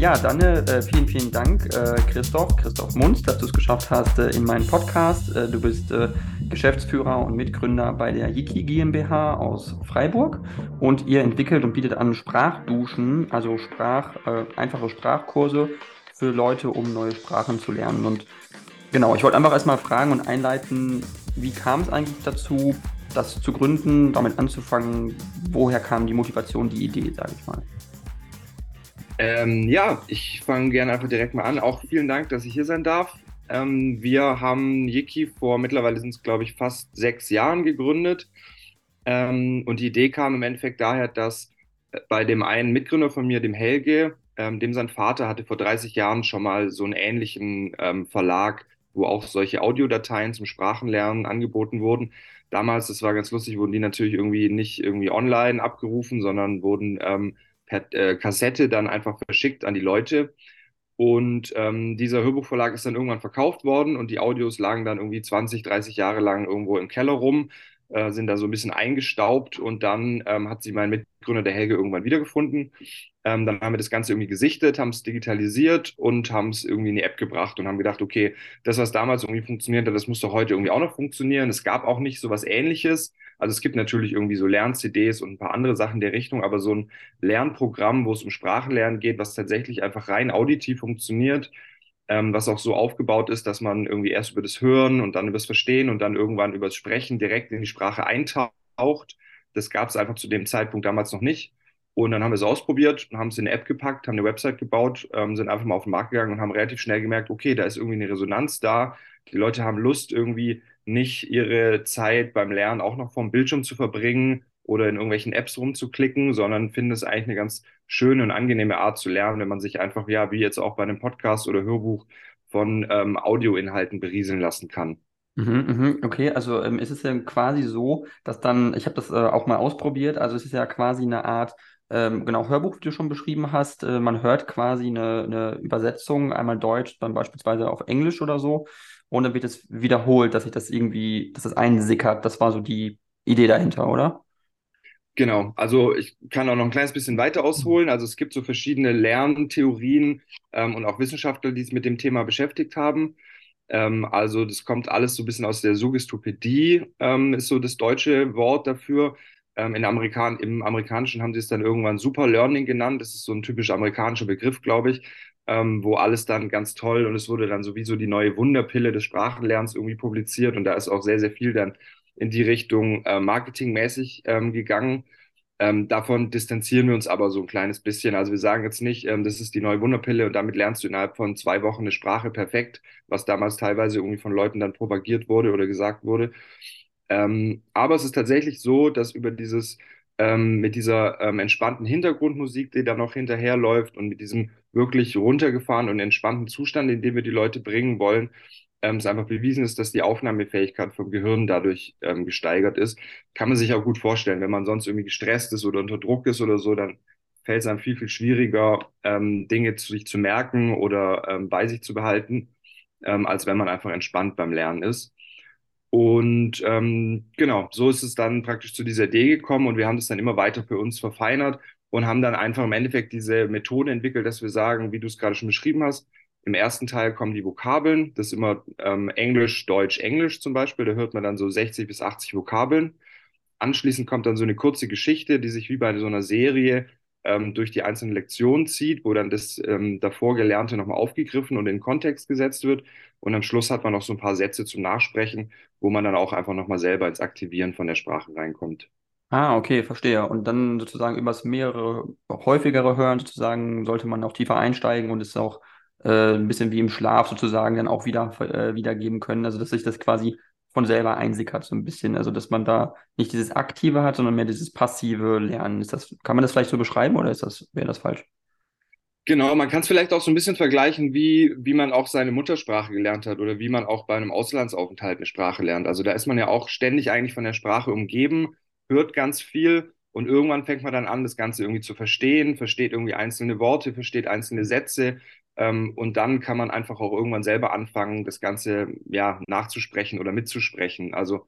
Ja, dann äh, vielen, vielen Dank, äh, Christoph, Christoph Munz, dass du es geschafft hast äh, in meinen Podcast. Äh, du bist äh, Geschäftsführer und Mitgründer bei der Yiki GmbH aus Freiburg und ihr entwickelt und bietet an Sprachduschen, also Sprach, äh, einfache Sprachkurse für Leute, um neue Sprachen zu lernen. Und genau, ich wollte einfach erstmal fragen und einleiten, wie kam es eigentlich dazu, das zu gründen, damit anzufangen? Woher kam die Motivation, die Idee, sage ich mal? Ähm, ja, ich fange gerne einfach direkt mal an. Auch vielen Dank, dass ich hier sein darf. Ähm, wir haben Yiki vor mittlerweile sind es, glaube ich, fast sechs Jahren gegründet. Ähm, und die Idee kam im Endeffekt daher, dass äh, bei dem einen Mitgründer von mir, dem Helge, ähm, dem sein Vater hatte vor 30 Jahren schon mal so einen ähnlichen ähm, Verlag, wo auch solche Audiodateien zum Sprachenlernen angeboten wurden. Damals, das war ganz lustig, wurden die natürlich irgendwie nicht irgendwie online abgerufen, sondern wurden ähm, per äh, Kassette dann einfach verschickt an die Leute. Und ähm, dieser Hörbuchverlag ist dann irgendwann verkauft worden und die Audios lagen dann irgendwie 20, 30 Jahre lang irgendwo im Keller rum, äh, sind da so ein bisschen eingestaubt und dann ähm, hat sie mein Mitgründer, der Helge, irgendwann wiedergefunden. Ähm, dann haben wir das Ganze irgendwie gesichtet, haben es digitalisiert und haben es irgendwie in die App gebracht und haben gedacht, okay, das, was damals irgendwie funktioniert hat, das muss doch heute irgendwie auch noch funktionieren. Es gab auch nicht so was Ähnliches. Also es gibt natürlich irgendwie so Lern-CDs und ein paar andere Sachen der Richtung, aber so ein Lernprogramm, wo es um Sprachenlernen geht, was tatsächlich einfach rein auditiv funktioniert, ähm, was auch so aufgebaut ist, dass man irgendwie erst über das Hören und dann über das Verstehen und dann irgendwann über das Sprechen direkt in die Sprache eintaucht. Das gab es einfach zu dem Zeitpunkt damals noch nicht. Und dann haben wir es ausprobiert, haben es in eine App gepackt, haben eine Website gebaut, ähm, sind einfach mal auf den Markt gegangen und haben relativ schnell gemerkt, okay, da ist irgendwie eine Resonanz da. Die Leute haben Lust, irgendwie nicht ihre Zeit beim Lernen auch noch vom Bildschirm zu verbringen oder in irgendwelchen Apps rumzuklicken, sondern finden es eigentlich eine ganz schöne und angenehme Art zu lernen, wenn man sich einfach, ja, wie jetzt auch bei einem Podcast oder Hörbuch von ähm, Audioinhalten berieseln lassen kann. Mhm, mhm, okay, also ähm, ist es ja quasi so, dass dann, ich habe das äh, auch mal ausprobiert, also es ist ja quasi eine Art, ähm, genau, Hörbuch, wie du schon beschrieben hast, äh, man hört quasi eine, eine Übersetzung, einmal Deutsch, dann beispielsweise auf Englisch oder so und dann wird es wiederholt, dass sich das irgendwie, dass das einsickert. Das war so die Idee dahinter, oder? Genau, also ich kann auch noch ein kleines bisschen weiter ausholen. Also es gibt so verschiedene Lerntheorien ähm, und auch Wissenschaftler, die sich mit dem Thema beschäftigt haben. Ähm, also das kommt alles so ein bisschen aus der Suggestopädie, ähm, ist so das deutsche Wort dafür. Ähm, in Amerikan Im Amerikanischen haben sie es dann irgendwann Super Learning genannt. Das ist so ein typisch amerikanischer Begriff, glaube ich ähm, wo alles dann ganz toll und es wurde dann sowieso die neue Wunderpille des Sprachenlernens irgendwie publiziert und da ist auch sehr, sehr viel dann in die Richtung äh, marketingmäßig ähm, gegangen. Ähm, davon distanzieren wir uns aber so ein kleines bisschen. Also wir sagen jetzt nicht, ähm, das ist die neue Wunderpille und damit lernst du innerhalb von zwei Wochen eine Sprache perfekt, was damals teilweise irgendwie von Leuten dann propagiert wurde oder gesagt wurde. Ähm, aber es ist tatsächlich so, dass über dieses ähm, mit dieser ähm, entspannten Hintergrundmusik, die da noch hinterherläuft und mit diesem wirklich runtergefahrenen und entspannten Zustand, in den wir die Leute bringen wollen, ähm, es einfach bewiesen ist, dass die Aufnahmefähigkeit vom Gehirn dadurch ähm, gesteigert ist. Kann man sich auch gut vorstellen, wenn man sonst irgendwie gestresst ist oder unter Druck ist oder so, dann fällt es einem viel, viel schwieriger, ähm, Dinge zu sich zu merken oder ähm, bei sich zu behalten, ähm, als wenn man einfach entspannt beim Lernen ist. Und ähm, genau, so ist es dann praktisch zu dieser Idee gekommen und wir haben das dann immer weiter für uns verfeinert und haben dann einfach im Endeffekt diese Methode entwickelt, dass wir sagen, wie du es gerade schon beschrieben hast, im ersten Teil kommen die Vokabeln, das ist immer ähm, Englisch, Deutsch, Englisch zum Beispiel, da hört man dann so 60 bis 80 Vokabeln. Anschließend kommt dann so eine kurze Geschichte, die sich wie bei so einer Serie ähm, durch die einzelnen Lektionen zieht, wo dann das ähm, davor Gelernte nochmal aufgegriffen und in Kontext gesetzt wird. Und am Schluss hat man noch so ein paar Sätze zum Nachsprechen, wo man dann auch einfach nochmal selber ins Aktivieren von der Sprache reinkommt. Ah, okay, verstehe. Und dann sozusagen übers mehrere, häufigere Hören sozusagen sollte man auch tiefer einsteigen und es auch äh, ein bisschen wie im Schlaf sozusagen dann auch wieder äh, wiedergeben können. Also dass sich das quasi von selber einsickert, so ein bisschen. Also dass man da nicht dieses Aktive hat, sondern mehr dieses passive Lernen. Ist das, kann man das vielleicht so beschreiben oder ist das, wäre das falsch? Genau, man kann es vielleicht auch so ein bisschen vergleichen, wie, wie man auch seine Muttersprache gelernt hat oder wie man auch bei einem Auslandsaufenthalt eine Sprache lernt. Also da ist man ja auch ständig eigentlich von der Sprache umgeben, hört ganz viel und irgendwann fängt man dann an, das Ganze irgendwie zu verstehen, versteht irgendwie einzelne Worte, versteht einzelne Sätze und dann kann man einfach auch irgendwann selber anfangen, das Ganze ja nachzusprechen oder mitzusprechen. Also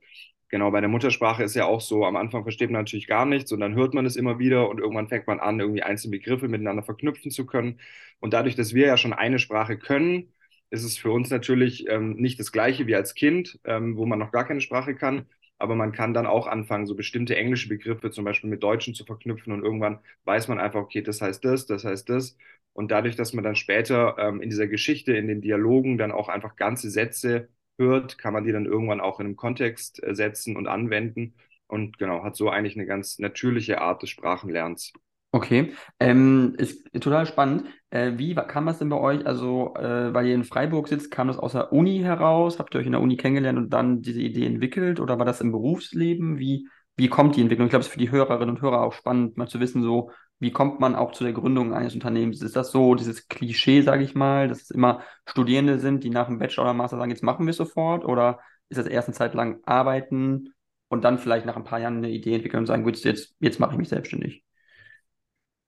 genau, bei der Muttersprache ist ja auch so, am Anfang versteht man natürlich gar nichts und dann hört man es immer wieder und irgendwann fängt man an, irgendwie einzelne Begriffe miteinander verknüpfen zu können. Und dadurch, dass wir ja schon eine Sprache können, ist es für uns natürlich ähm, nicht das Gleiche wie als Kind, ähm, wo man noch gar keine Sprache kann. Aber man kann dann auch anfangen, so bestimmte englische Begriffe zum Beispiel mit Deutschen zu verknüpfen und irgendwann weiß man einfach, okay, das heißt das, das heißt das. Und dadurch, dass man dann später ähm, in dieser Geschichte, in den Dialogen dann auch einfach ganze Sätze hört, kann man die dann irgendwann auch in einem Kontext äh, setzen und anwenden. Und genau, hat so eigentlich eine ganz natürliche Art des Sprachenlernens. Okay, ähm, ist total spannend. Äh, wie kam das denn bei euch? Also, äh, weil ihr in Freiburg sitzt, kam das aus der Uni heraus? Habt ihr euch in der Uni kennengelernt und dann diese Idee entwickelt? Oder war das im Berufsleben? Wie, wie kommt die Entwicklung? Ich glaube, es ist für die Hörerinnen und Hörer auch spannend, mal zu wissen, so, wie kommt man auch zu der Gründung eines Unternehmens? Ist das so, dieses Klischee, sage ich mal, dass es immer Studierende sind, die nach dem Bachelor oder Master sagen, jetzt machen wir es sofort? Oder ist das erst eine Zeit lang arbeiten und dann vielleicht nach ein paar Jahren eine Idee entwickeln und sagen, gut, jetzt, jetzt mache ich mich selbstständig?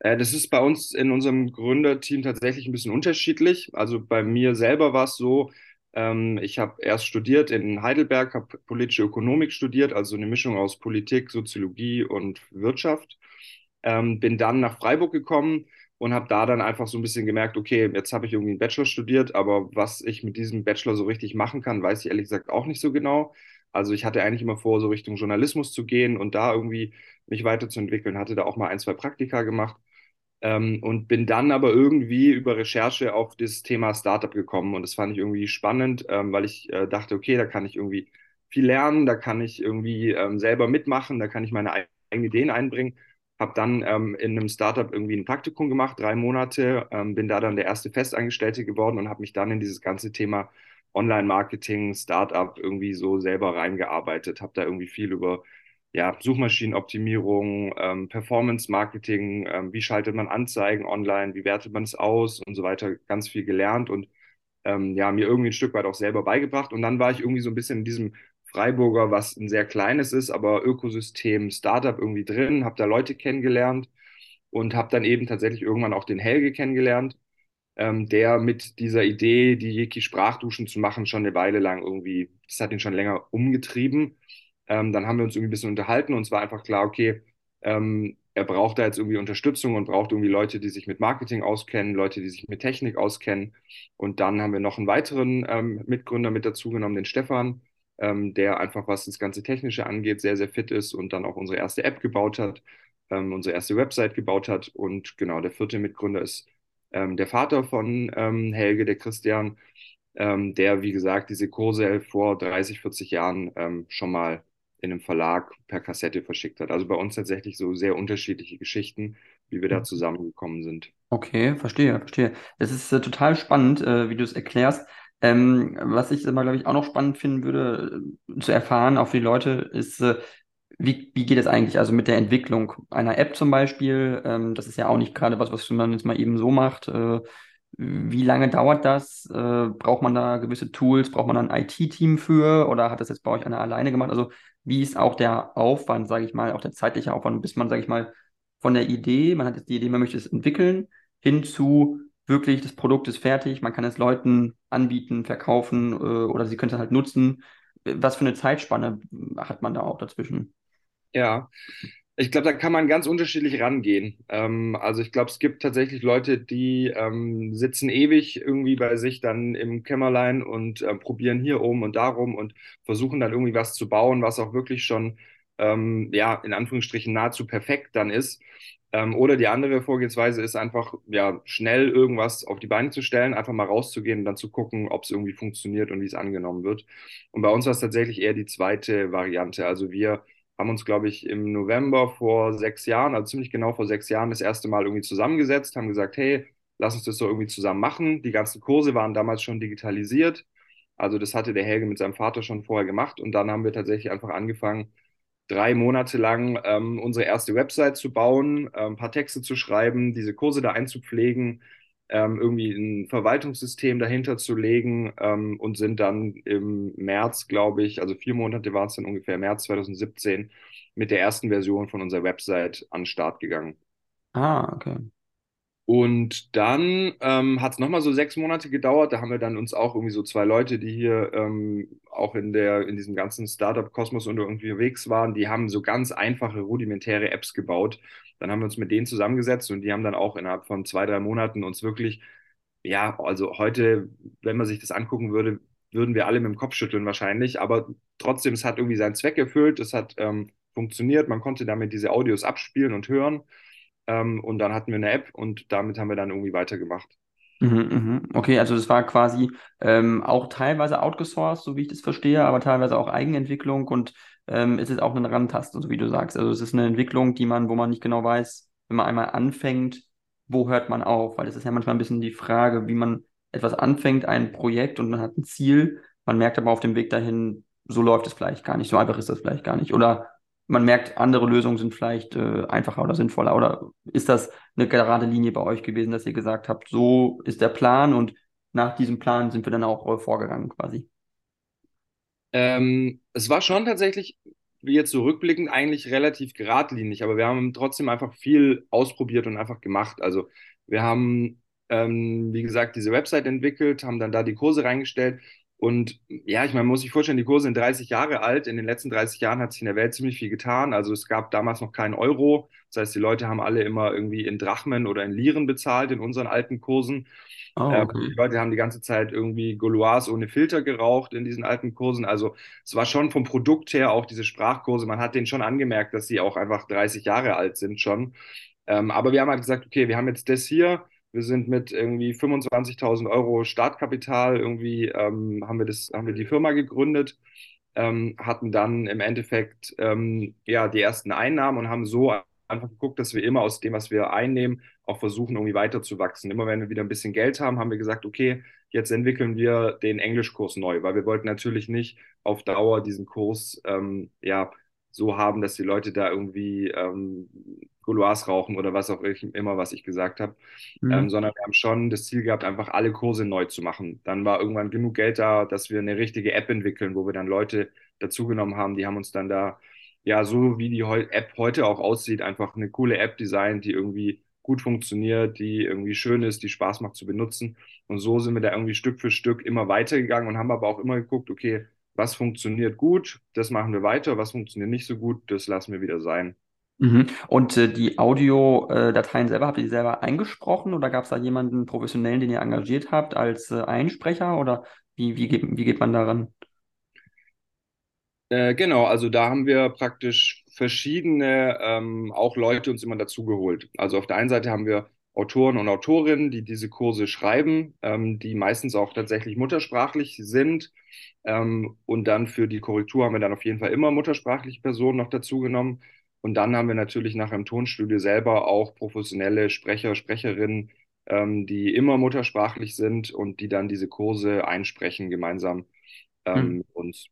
Äh, das ist bei uns in unserem Gründerteam tatsächlich ein bisschen unterschiedlich. Also bei mir selber war es so, ähm, ich habe erst studiert in Heidelberg, habe politische Ökonomik studiert, also eine Mischung aus Politik, Soziologie und Wirtschaft. Ähm, bin dann nach Freiburg gekommen und habe da dann einfach so ein bisschen gemerkt, okay, jetzt habe ich irgendwie einen Bachelor studiert, aber was ich mit diesem Bachelor so richtig machen kann, weiß ich ehrlich gesagt auch nicht so genau. Also ich hatte eigentlich immer vor, so Richtung Journalismus zu gehen und da irgendwie mich weiterzuentwickeln, hatte da auch mal ein, zwei Praktika gemacht ähm, und bin dann aber irgendwie über Recherche auf das Thema Startup gekommen. Und das fand ich irgendwie spannend, ähm, weil ich äh, dachte, okay, da kann ich irgendwie viel lernen, da kann ich irgendwie ähm, selber mitmachen, da kann ich meine eigenen Ideen einbringen. Habe dann ähm, in einem Startup irgendwie ein Praktikum gemacht, drei Monate, ähm, bin da dann der erste Festangestellte geworden und habe mich dann in dieses ganze Thema Online-Marketing, Startup irgendwie so selber reingearbeitet, habe da irgendwie viel über ja, Suchmaschinenoptimierung, ähm, Performance-Marketing, ähm, wie schaltet man Anzeigen online, wie wertet man es aus und so weiter, ganz viel gelernt und ähm, ja, mir irgendwie ein Stück weit auch selber beigebracht. Und dann war ich irgendwie so ein bisschen in diesem Freiburger, was ein sehr kleines ist, aber Ökosystem, Startup irgendwie drin, habe da Leute kennengelernt und habe dann eben tatsächlich irgendwann auch den Helge kennengelernt, ähm, der mit dieser Idee, die Yeki Sprachduschen zu machen, schon eine Weile lang irgendwie, das hat ihn schon länger umgetrieben. Ähm, dann haben wir uns irgendwie ein bisschen unterhalten und es war einfach klar, okay, ähm, er braucht da jetzt irgendwie Unterstützung und braucht irgendwie Leute, die sich mit Marketing auskennen, Leute, die sich mit Technik auskennen. Und dann haben wir noch einen weiteren ähm, Mitgründer mit dazu genommen, den Stefan, ähm, der einfach, was das ganze Technische angeht, sehr, sehr fit ist und dann auch unsere erste App gebaut hat, ähm, unsere erste Website gebaut hat. Und genau, der vierte Mitgründer ist ähm, der Vater von ähm, Helge, der Christian, ähm, der, wie gesagt, diese Kurse vor 30, 40 Jahren schon mal in einem Verlag per Kassette verschickt hat. Also bei uns tatsächlich so sehr unterschiedliche Geschichten, wie wir da mhm. zusammengekommen sind. Okay, verstehe, verstehe. Es ist äh, total spannend, äh, wie du es erklärst. Ähm, was ich aber, glaube ich, auch noch spannend finden würde, äh, zu erfahren, auch für die Leute, ist, äh, wie, wie geht es eigentlich? Also mit der Entwicklung einer App zum Beispiel, ähm, das ist ja auch nicht gerade was, was man jetzt mal eben so macht. Äh, wie lange dauert das? Äh, braucht man da gewisse Tools? Braucht man da ein IT-Team für? Oder hat das jetzt bei euch einer alleine gemacht? Also wie ist auch der Aufwand, sage ich mal, auch der zeitliche Aufwand, bis man, sage ich mal, von der Idee, man hat jetzt die Idee, man möchte es entwickeln, hin zu wirklich, das Produkt ist fertig, man kann es Leuten anbieten, verkaufen äh, oder sie können es halt nutzen. Was für eine Zeitspanne hat man da auch dazwischen? Ja, ich glaube, da kann man ganz unterschiedlich rangehen. Ähm, also ich glaube, es gibt tatsächlich Leute, die ähm, sitzen ewig irgendwie bei sich dann im Kämmerlein und äh, probieren hier oben und darum und versuchen dann irgendwie was zu bauen, was auch wirklich schon, ähm, ja, in Anführungsstrichen nahezu perfekt dann ist. Ähm, oder die andere Vorgehensweise ist einfach, ja, schnell irgendwas auf die Beine zu stellen, einfach mal rauszugehen und dann zu gucken, ob es irgendwie funktioniert und wie es angenommen wird. Und bei uns war es tatsächlich eher die zweite Variante. Also wir haben uns, glaube ich, im November vor sechs Jahren, also ziemlich genau vor sechs Jahren, das erste Mal irgendwie zusammengesetzt, haben gesagt, hey, lass uns das so irgendwie zusammen machen. Die ganzen Kurse waren damals schon digitalisiert. Also das hatte der Helge mit seinem Vater schon vorher gemacht. Und dann haben wir tatsächlich einfach angefangen, drei Monate lang ähm, unsere erste Website zu bauen, äh, ein paar Texte zu schreiben, diese Kurse da einzupflegen, ähm, irgendwie ein Verwaltungssystem dahinter zu legen ähm, und sind dann im März, glaube ich, also vier Monate waren es dann ungefähr, März 2017, mit der ersten Version von unserer Website an den Start gegangen. Ah, okay. Und dann ähm, hat es nochmal so sechs Monate gedauert. Da haben wir dann uns auch irgendwie so zwei Leute, die hier ähm, auch in der, in diesem ganzen Startup-Kosmos unterwegs waren, die haben so ganz einfache, rudimentäre Apps gebaut. Dann haben wir uns mit denen zusammengesetzt und die haben dann auch innerhalb von zwei, drei Monaten uns wirklich, ja, also heute, wenn man sich das angucken würde, würden wir alle mit dem Kopf schütteln wahrscheinlich. Aber trotzdem, es hat irgendwie seinen Zweck erfüllt, es hat ähm, funktioniert, man konnte damit diese Audios abspielen und hören. Ähm, und dann hatten wir eine App und damit haben wir dann irgendwie weitergemacht. Mhm, mhm. Okay, also das war quasi ähm, auch teilweise outgesourced, so wie ich das verstehe, aber teilweise auch Eigenentwicklung und ähm, es ist auch eine Rantasten, so wie du sagst. Also es ist eine Entwicklung, die man, wo man nicht genau weiß, wenn man einmal anfängt, wo hört man auf? Weil es ist ja manchmal ein bisschen die Frage, wie man etwas anfängt, ein Projekt und man hat ein Ziel, man merkt aber auf dem Weg dahin, so läuft es vielleicht gar nicht, so einfach ist das vielleicht gar nicht. Oder man merkt, andere Lösungen sind vielleicht äh, einfacher oder sinnvoller? Oder ist das eine gerade Linie bei euch gewesen, dass ihr gesagt habt, so ist der Plan und nach diesem Plan sind wir dann auch äh, vorgegangen quasi? Ähm, es war schon tatsächlich, wie jetzt so rückblickend, eigentlich relativ geradlinig, aber wir haben trotzdem einfach viel ausprobiert und einfach gemacht. Also wir haben, ähm, wie gesagt, diese Website entwickelt, haben dann da die Kurse reingestellt und ja, ich meine, man muss sich vorstellen, die Kurse sind 30 Jahre alt. In den letzten 30 Jahren hat sich in der Welt ziemlich viel getan. Also es gab damals noch keinen Euro. Das heißt, die Leute haben alle immer irgendwie in Drachmen oder in Liren bezahlt in unseren alten Kursen. Oh, Ähm, okay. die Leute haben die ganze Zeit irgendwie Gauloise ohne Filter geraucht in diesen alten Kursen. Also es war schon vom Produkt her auch diese Sprachkurse. Man hat denen schon angemerkt, dass sie auch einfach 30 Jahre alt sind schon. Ähm, aber wir haben halt gesagt, okay, wir haben jetzt das hier. Wir sind mit irgendwie 25.000 Euro Startkapital irgendwie ähm, haben wir das, haben wir die Firma gegründet, ähm, hatten dann im Endeffekt ähm, ja die ersten Einnahmen und haben so einfach geguckt, dass wir immer aus dem, was wir einnehmen, auch versuchen, irgendwie weiterzuwachsen. Immer wenn wir wieder ein bisschen Geld haben, haben wir gesagt, okay, jetzt entwickeln wir den Englischkurs neu, weil wir wollten natürlich nicht auf Dauer diesen Kurs ähm, ja so haben, dass die Leute da irgendwie ähm, Gauloise rauchen oder was auch immer, was ich gesagt habe, ähm, Mhm. sondern wir haben schon das Ziel gehabt, einfach alle Kurse neu zu machen. Dann war irgendwann genug Geld da, dass wir eine richtige App entwickeln, wo wir dann Leute dazugenommen haben, die haben uns dann da, ja, so wie die App heute auch aussieht, einfach eine coole App designt, die irgendwie gut funktioniert, die irgendwie schön ist, die Spaß macht zu benutzen. Und so sind wir da irgendwie Stück für Stück immer weitergegangen und haben aber auch immer geguckt, okay, was funktioniert gut, das machen wir weiter, was funktioniert nicht so gut, das lassen wir wieder sein. Mhm. Und äh, die Audiodateien selber, habt ihr die selber eingesprochen oder gab es da jemanden professionellen, den ihr engagiert habt als äh, Einsprecher oder wie, wie geht, wie geht man daran? Äh, genau, also da haben wir praktisch verschiedene ähm, auch Leute uns immer dazugeholt. Also auf der einen Seite haben wir Autoren und Autorinnen, die diese Kurse schreiben, ähm, die meistens auch tatsächlich muttersprachlich sind. Ähm, und dann für die Korrektur haben wir dann auf jeden Fall immer muttersprachliche Personen noch dazugenommen. Und dann haben wir natürlich nachher im Tonstudio selber auch professionelle Sprecher, Sprecherinnen, ähm, die immer muttersprachlich sind und die dann diese Kurse einsprechen gemeinsam ähm, Hm. mit uns.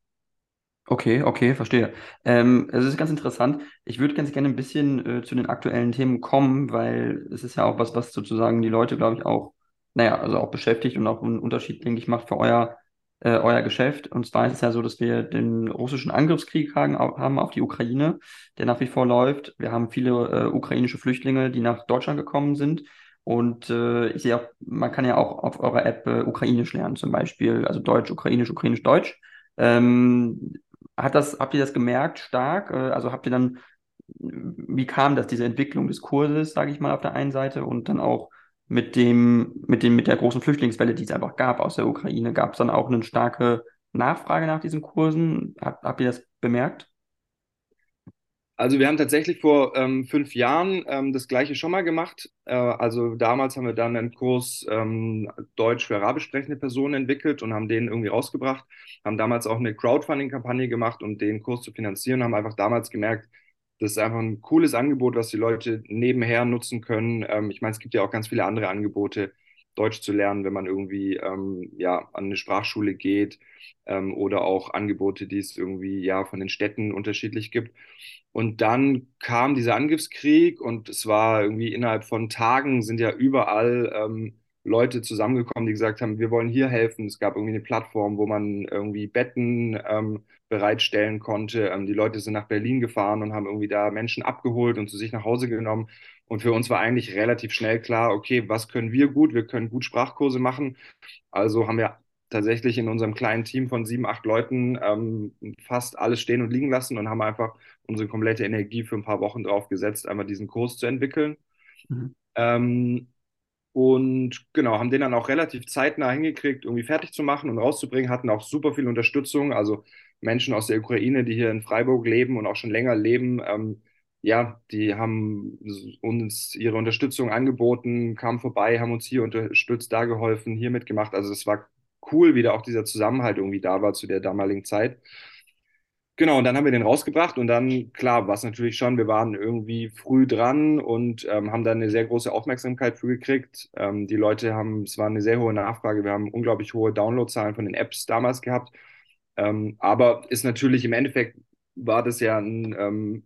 Okay, okay, verstehe. Ähm, es ist ganz interessant. Ich würde ganz gerne ein bisschen äh, zu den aktuellen Themen kommen, weil es ist ja auch was, was sozusagen die Leute, glaube ich, auch, naja, also auch beschäftigt und auch einen Unterschied, denke ich, macht für euer, äh, euer Geschäft. Und zwar ist es ja so, dass wir den russischen Angriffskrieg haben, haben auf die Ukraine, der nach wie vor läuft. Wir haben viele äh, ukrainische Flüchtlinge, die nach Deutschland gekommen sind. Und äh, ich sehe auch, man kann ja auch auf eurer App äh, Ukrainisch lernen, zum Beispiel, also Deutsch, Ukrainisch, Ukrainisch, Deutsch. Ähm, hat das, habt ihr das gemerkt stark? Äh, Also habt ihr dann, wie kam das, diese Entwicklung des Kurses, sage ich mal, auf der einen Seite und dann auch mit dem, mit dem, mit der großen Flüchtlingswelle, die es einfach gab aus der Ukraine, gab es dann auch eine starke Nachfrage nach diesen Kursen? Habt, habt ihr das bemerkt? Also wir haben tatsächlich vor ähm, fünf Jahren ähm, das gleiche schon mal gemacht. Äh, also damals haben wir dann einen Kurs ähm, Deutsch für arabisch sprechende Personen entwickelt und haben den irgendwie rausgebracht. Haben damals auch eine Crowdfunding-Kampagne gemacht, um den Kurs zu finanzieren. Haben einfach damals gemerkt, das ist einfach ein cooles Angebot, was die Leute nebenher nutzen können. Ähm, ich meine, es gibt ja auch ganz viele andere Angebote, Deutsch zu lernen, wenn man irgendwie ähm, ja, an eine Sprachschule geht ähm, oder auch Angebote, die es irgendwie ja von den Städten unterschiedlich gibt. Und dann kam dieser Angriffskrieg und es war irgendwie innerhalb von Tagen sind ja überall ähm, Leute zusammengekommen, die gesagt haben, wir wollen hier helfen. Es gab irgendwie eine Plattform, wo man irgendwie Betten ähm, bereitstellen konnte. Ähm, die Leute sind nach Berlin gefahren und haben irgendwie da Menschen abgeholt und zu sich nach Hause genommen. Und für uns war eigentlich relativ schnell klar, okay, was können wir gut? Wir können gut Sprachkurse machen. Also haben wir tatsächlich in unserem kleinen Team von sieben, acht Leuten ähm, fast alles stehen und liegen lassen und haben einfach unsere komplette Energie für ein paar Wochen drauf gesetzt, einmal diesen Kurs zu entwickeln. Mhm. Ähm, und genau, haben den dann auch relativ zeitnah hingekriegt, irgendwie fertig zu machen und rauszubringen, hatten auch super viel Unterstützung. Also Menschen aus der Ukraine, die hier in Freiburg leben und auch schon länger leben, ähm, ja, die haben uns ihre Unterstützung angeboten, kamen vorbei, haben uns hier unterstützt, da geholfen, hier mitgemacht. Also es war cool, wie da auch dieser Zusammenhalt irgendwie da war zu der damaligen Zeit. Genau, und dann haben wir den rausgebracht und dann, klar, war es natürlich schon, wir waren irgendwie früh dran und ähm, haben dann eine sehr große Aufmerksamkeit für gekriegt. Ähm, die Leute haben, es war eine sehr hohe Nachfrage, wir haben unglaublich hohe Downloadzahlen von den Apps damals gehabt. Ähm, aber ist natürlich im Endeffekt war das ja ein, ähm,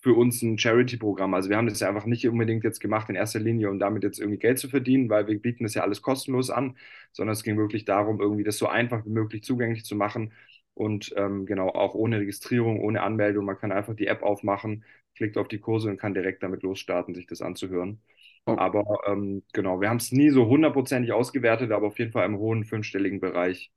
für uns ein Charity-Programm. Also wir haben das ja einfach nicht unbedingt jetzt gemacht in erster Linie, um damit jetzt irgendwie Geld zu verdienen, weil wir bieten das ja alles kostenlos an, sondern es ging wirklich darum, irgendwie das so einfach wie möglich zugänglich zu machen und ähm, genau auch ohne Registrierung, ohne Anmeldung. Man kann einfach die App aufmachen, klickt auf die Kurse und kann direkt damit losstarten, sich das anzuhören. Oh. Aber ähm, genau, wir haben es nie so hundertprozentig ausgewertet, aber auf jeden Fall im hohen fünfstelligen Bereich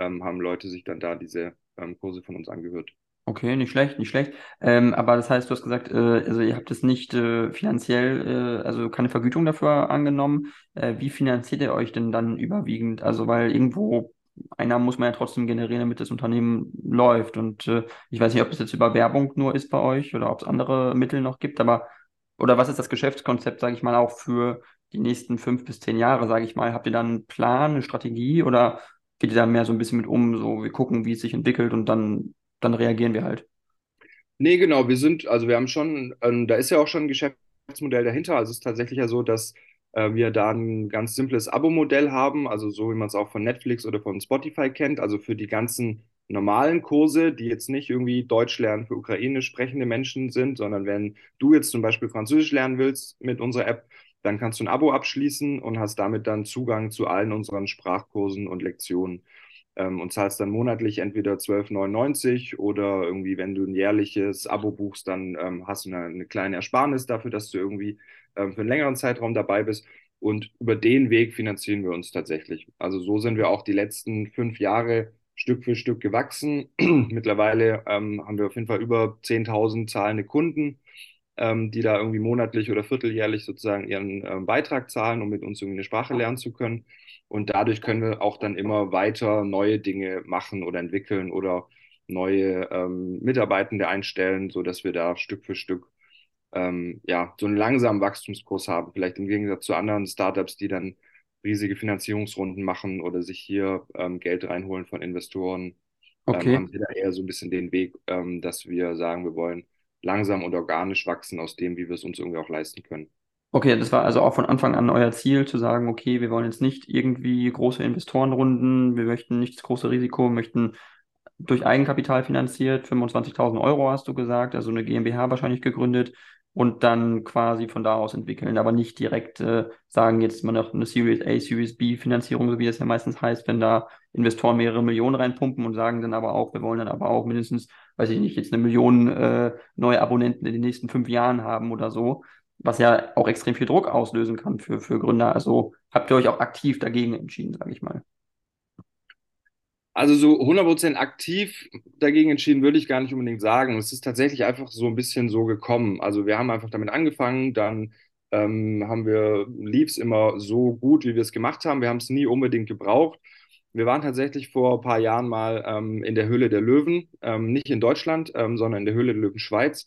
ähm, haben Leute sich dann da diese ähm, Kurse von uns angehört. Okay, nicht schlecht, nicht schlecht. Ähm, aber das heißt, du hast gesagt, äh, also ihr habt es nicht äh, finanziell, äh, also keine Vergütung dafür angenommen. Äh, wie finanziert ihr euch denn dann überwiegend? Also, weil irgendwo Einnahmen muss man ja trotzdem generieren, damit das Unternehmen läuft. Und äh, ich weiß nicht, ob es jetzt über Werbung nur ist bei euch oder ob es andere Mittel noch gibt, aber oder was ist das Geschäftskonzept, sage ich mal, auch für die nächsten fünf bis zehn Jahre, sage ich mal? Habt ihr dann einen Plan, eine Strategie oder geht ihr da mehr so ein bisschen mit um, so wir gucken, wie es sich entwickelt und dann dann reagieren wir halt. Nee, genau, wir sind, also wir haben schon, ähm, da ist ja auch schon ein Geschäftsmodell dahinter. Also es ist tatsächlich ja so, dass äh, wir da ein ganz simples Abo-Modell haben, also so wie man es auch von Netflix oder von Spotify kennt, also für die ganzen normalen Kurse, die jetzt nicht irgendwie Deutsch lernen für ukrainisch sprechende Menschen sind, sondern wenn du jetzt zum Beispiel Französisch lernen willst mit unserer App, dann kannst du ein Abo abschließen und hast damit dann Zugang zu allen unseren Sprachkursen und Lektionen ähm, und zahlst dann monatlich entweder 12,99 oder irgendwie, wenn du ein jährliches Abo buchst, dann ähm, hast du eine, eine, kleine Ersparnis dafür, dass du irgendwie ähm, für einen längeren Zeitraum dabei bist. Und über den Weg finanzieren wir uns tatsächlich. Also so sind wir auch die letzten fünf Jahre Stück für Stück gewachsen. Mittlerweile ähm, haben wir auf jeden Fall über 10.000 zahlende Kunden, ähm, die da irgendwie monatlich oder vierteljährlich sozusagen ihren ähm, Beitrag zahlen, um mit uns irgendwie eine Sprache lernen zu können. Und dadurch können wir auch dann immer weiter neue Dinge machen oder entwickeln oder neue ähm, Mitarbeitende einstellen, sodass wir da Stück für Stück ähm, ja, so einen langsamen Wachstumskurs haben. Vielleicht im Gegensatz zu anderen Startups, die dann riesige Finanzierungsrunden machen oder sich hier ähm, Geld reinholen von Investoren. Ähm, okay. haben wir da eher so ein bisschen den Weg, ähm, dass wir sagen, wir wollen langsam und organisch wachsen aus dem, wie wir es uns irgendwie auch leisten können. Okay, das war also auch von Anfang an euer Ziel, zu sagen, okay, wir wollen jetzt nicht irgendwie große Investorenrunden, wir möchten nicht das große Risiko, möchten durch Eigenkapital finanziert, 25.000 Euro hast du gesagt, also eine GmbH wahrscheinlich gegründet und dann quasi von da aus entwickeln, aber nicht direkt äh, sagen, jetzt mal noch eine Series A, Series B Finanzierung, so wie das ja meistens heißt, wenn da Investoren mehrere Millionen reinpumpen und sagen dann aber auch, wir wollen dann aber auch mindestens, weiß ich nicht, jetzt eine Million äh, neue Abonnenten in den nächsten fünf Jahren haben oder so was ja auch extrem viel Druck auslösen kann für, für Gründer. Also habt ihr euch auch aktiv dagegen entschieden, sage ich mal. Also so 100% aktiv dagegen entschieden würde ich gar nicht unbedingt sagen. Es ist tatsächlich einfach so ein bisschen so gekommen. Also wir haben einfach damit angefangen, dann ähm, haben wir, lief es immer so gut, wie wir es gemacht haben. Wir haben es nie unbedingt gebraucht. Wir waren tatsächlich vor ein paar Jahren mal ähm, in der Höhle der Löwen, ähm, nicht in Deutschland, ähm, sondern in der Höhle der Löwen Schweiz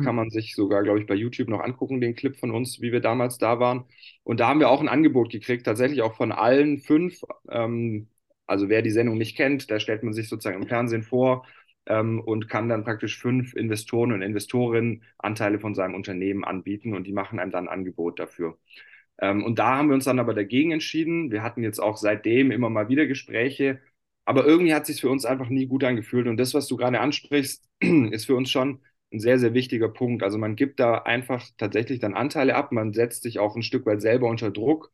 Kann Mhm. man sich sogar, glaube ich, bei YouTube noch angucken, den Clip von uns, wie wir damals da waren. Und da haben wir auch ein Angebot gekriegt, tatsächlich auch von allen fünf. Also wer die Sendung nicht kennt, da stellt man sich sozusagen im Fernsehen vor ähm, und kann dann praktisch fünf Investoren und Investorinnen Anteile von seinem Unternehmen anbieten und die machen einem dann ein Angebot dafür. Ähm, und da haben wir uns dann aber dagegen entschieden. Wir hatten jetzt auch seitdem immer mal wieder Gespräche, aber irgendwie hat es sich für uns einfach nie gut angefühlt. Und das, was du gerade ansprichst, ist für uns schon ein sehr, sehr wichtiger Punkt. Also man gibt da einfach tatsächlich dann Anteile ab, man setzt sich auch ein Stück weit selber unter Druck.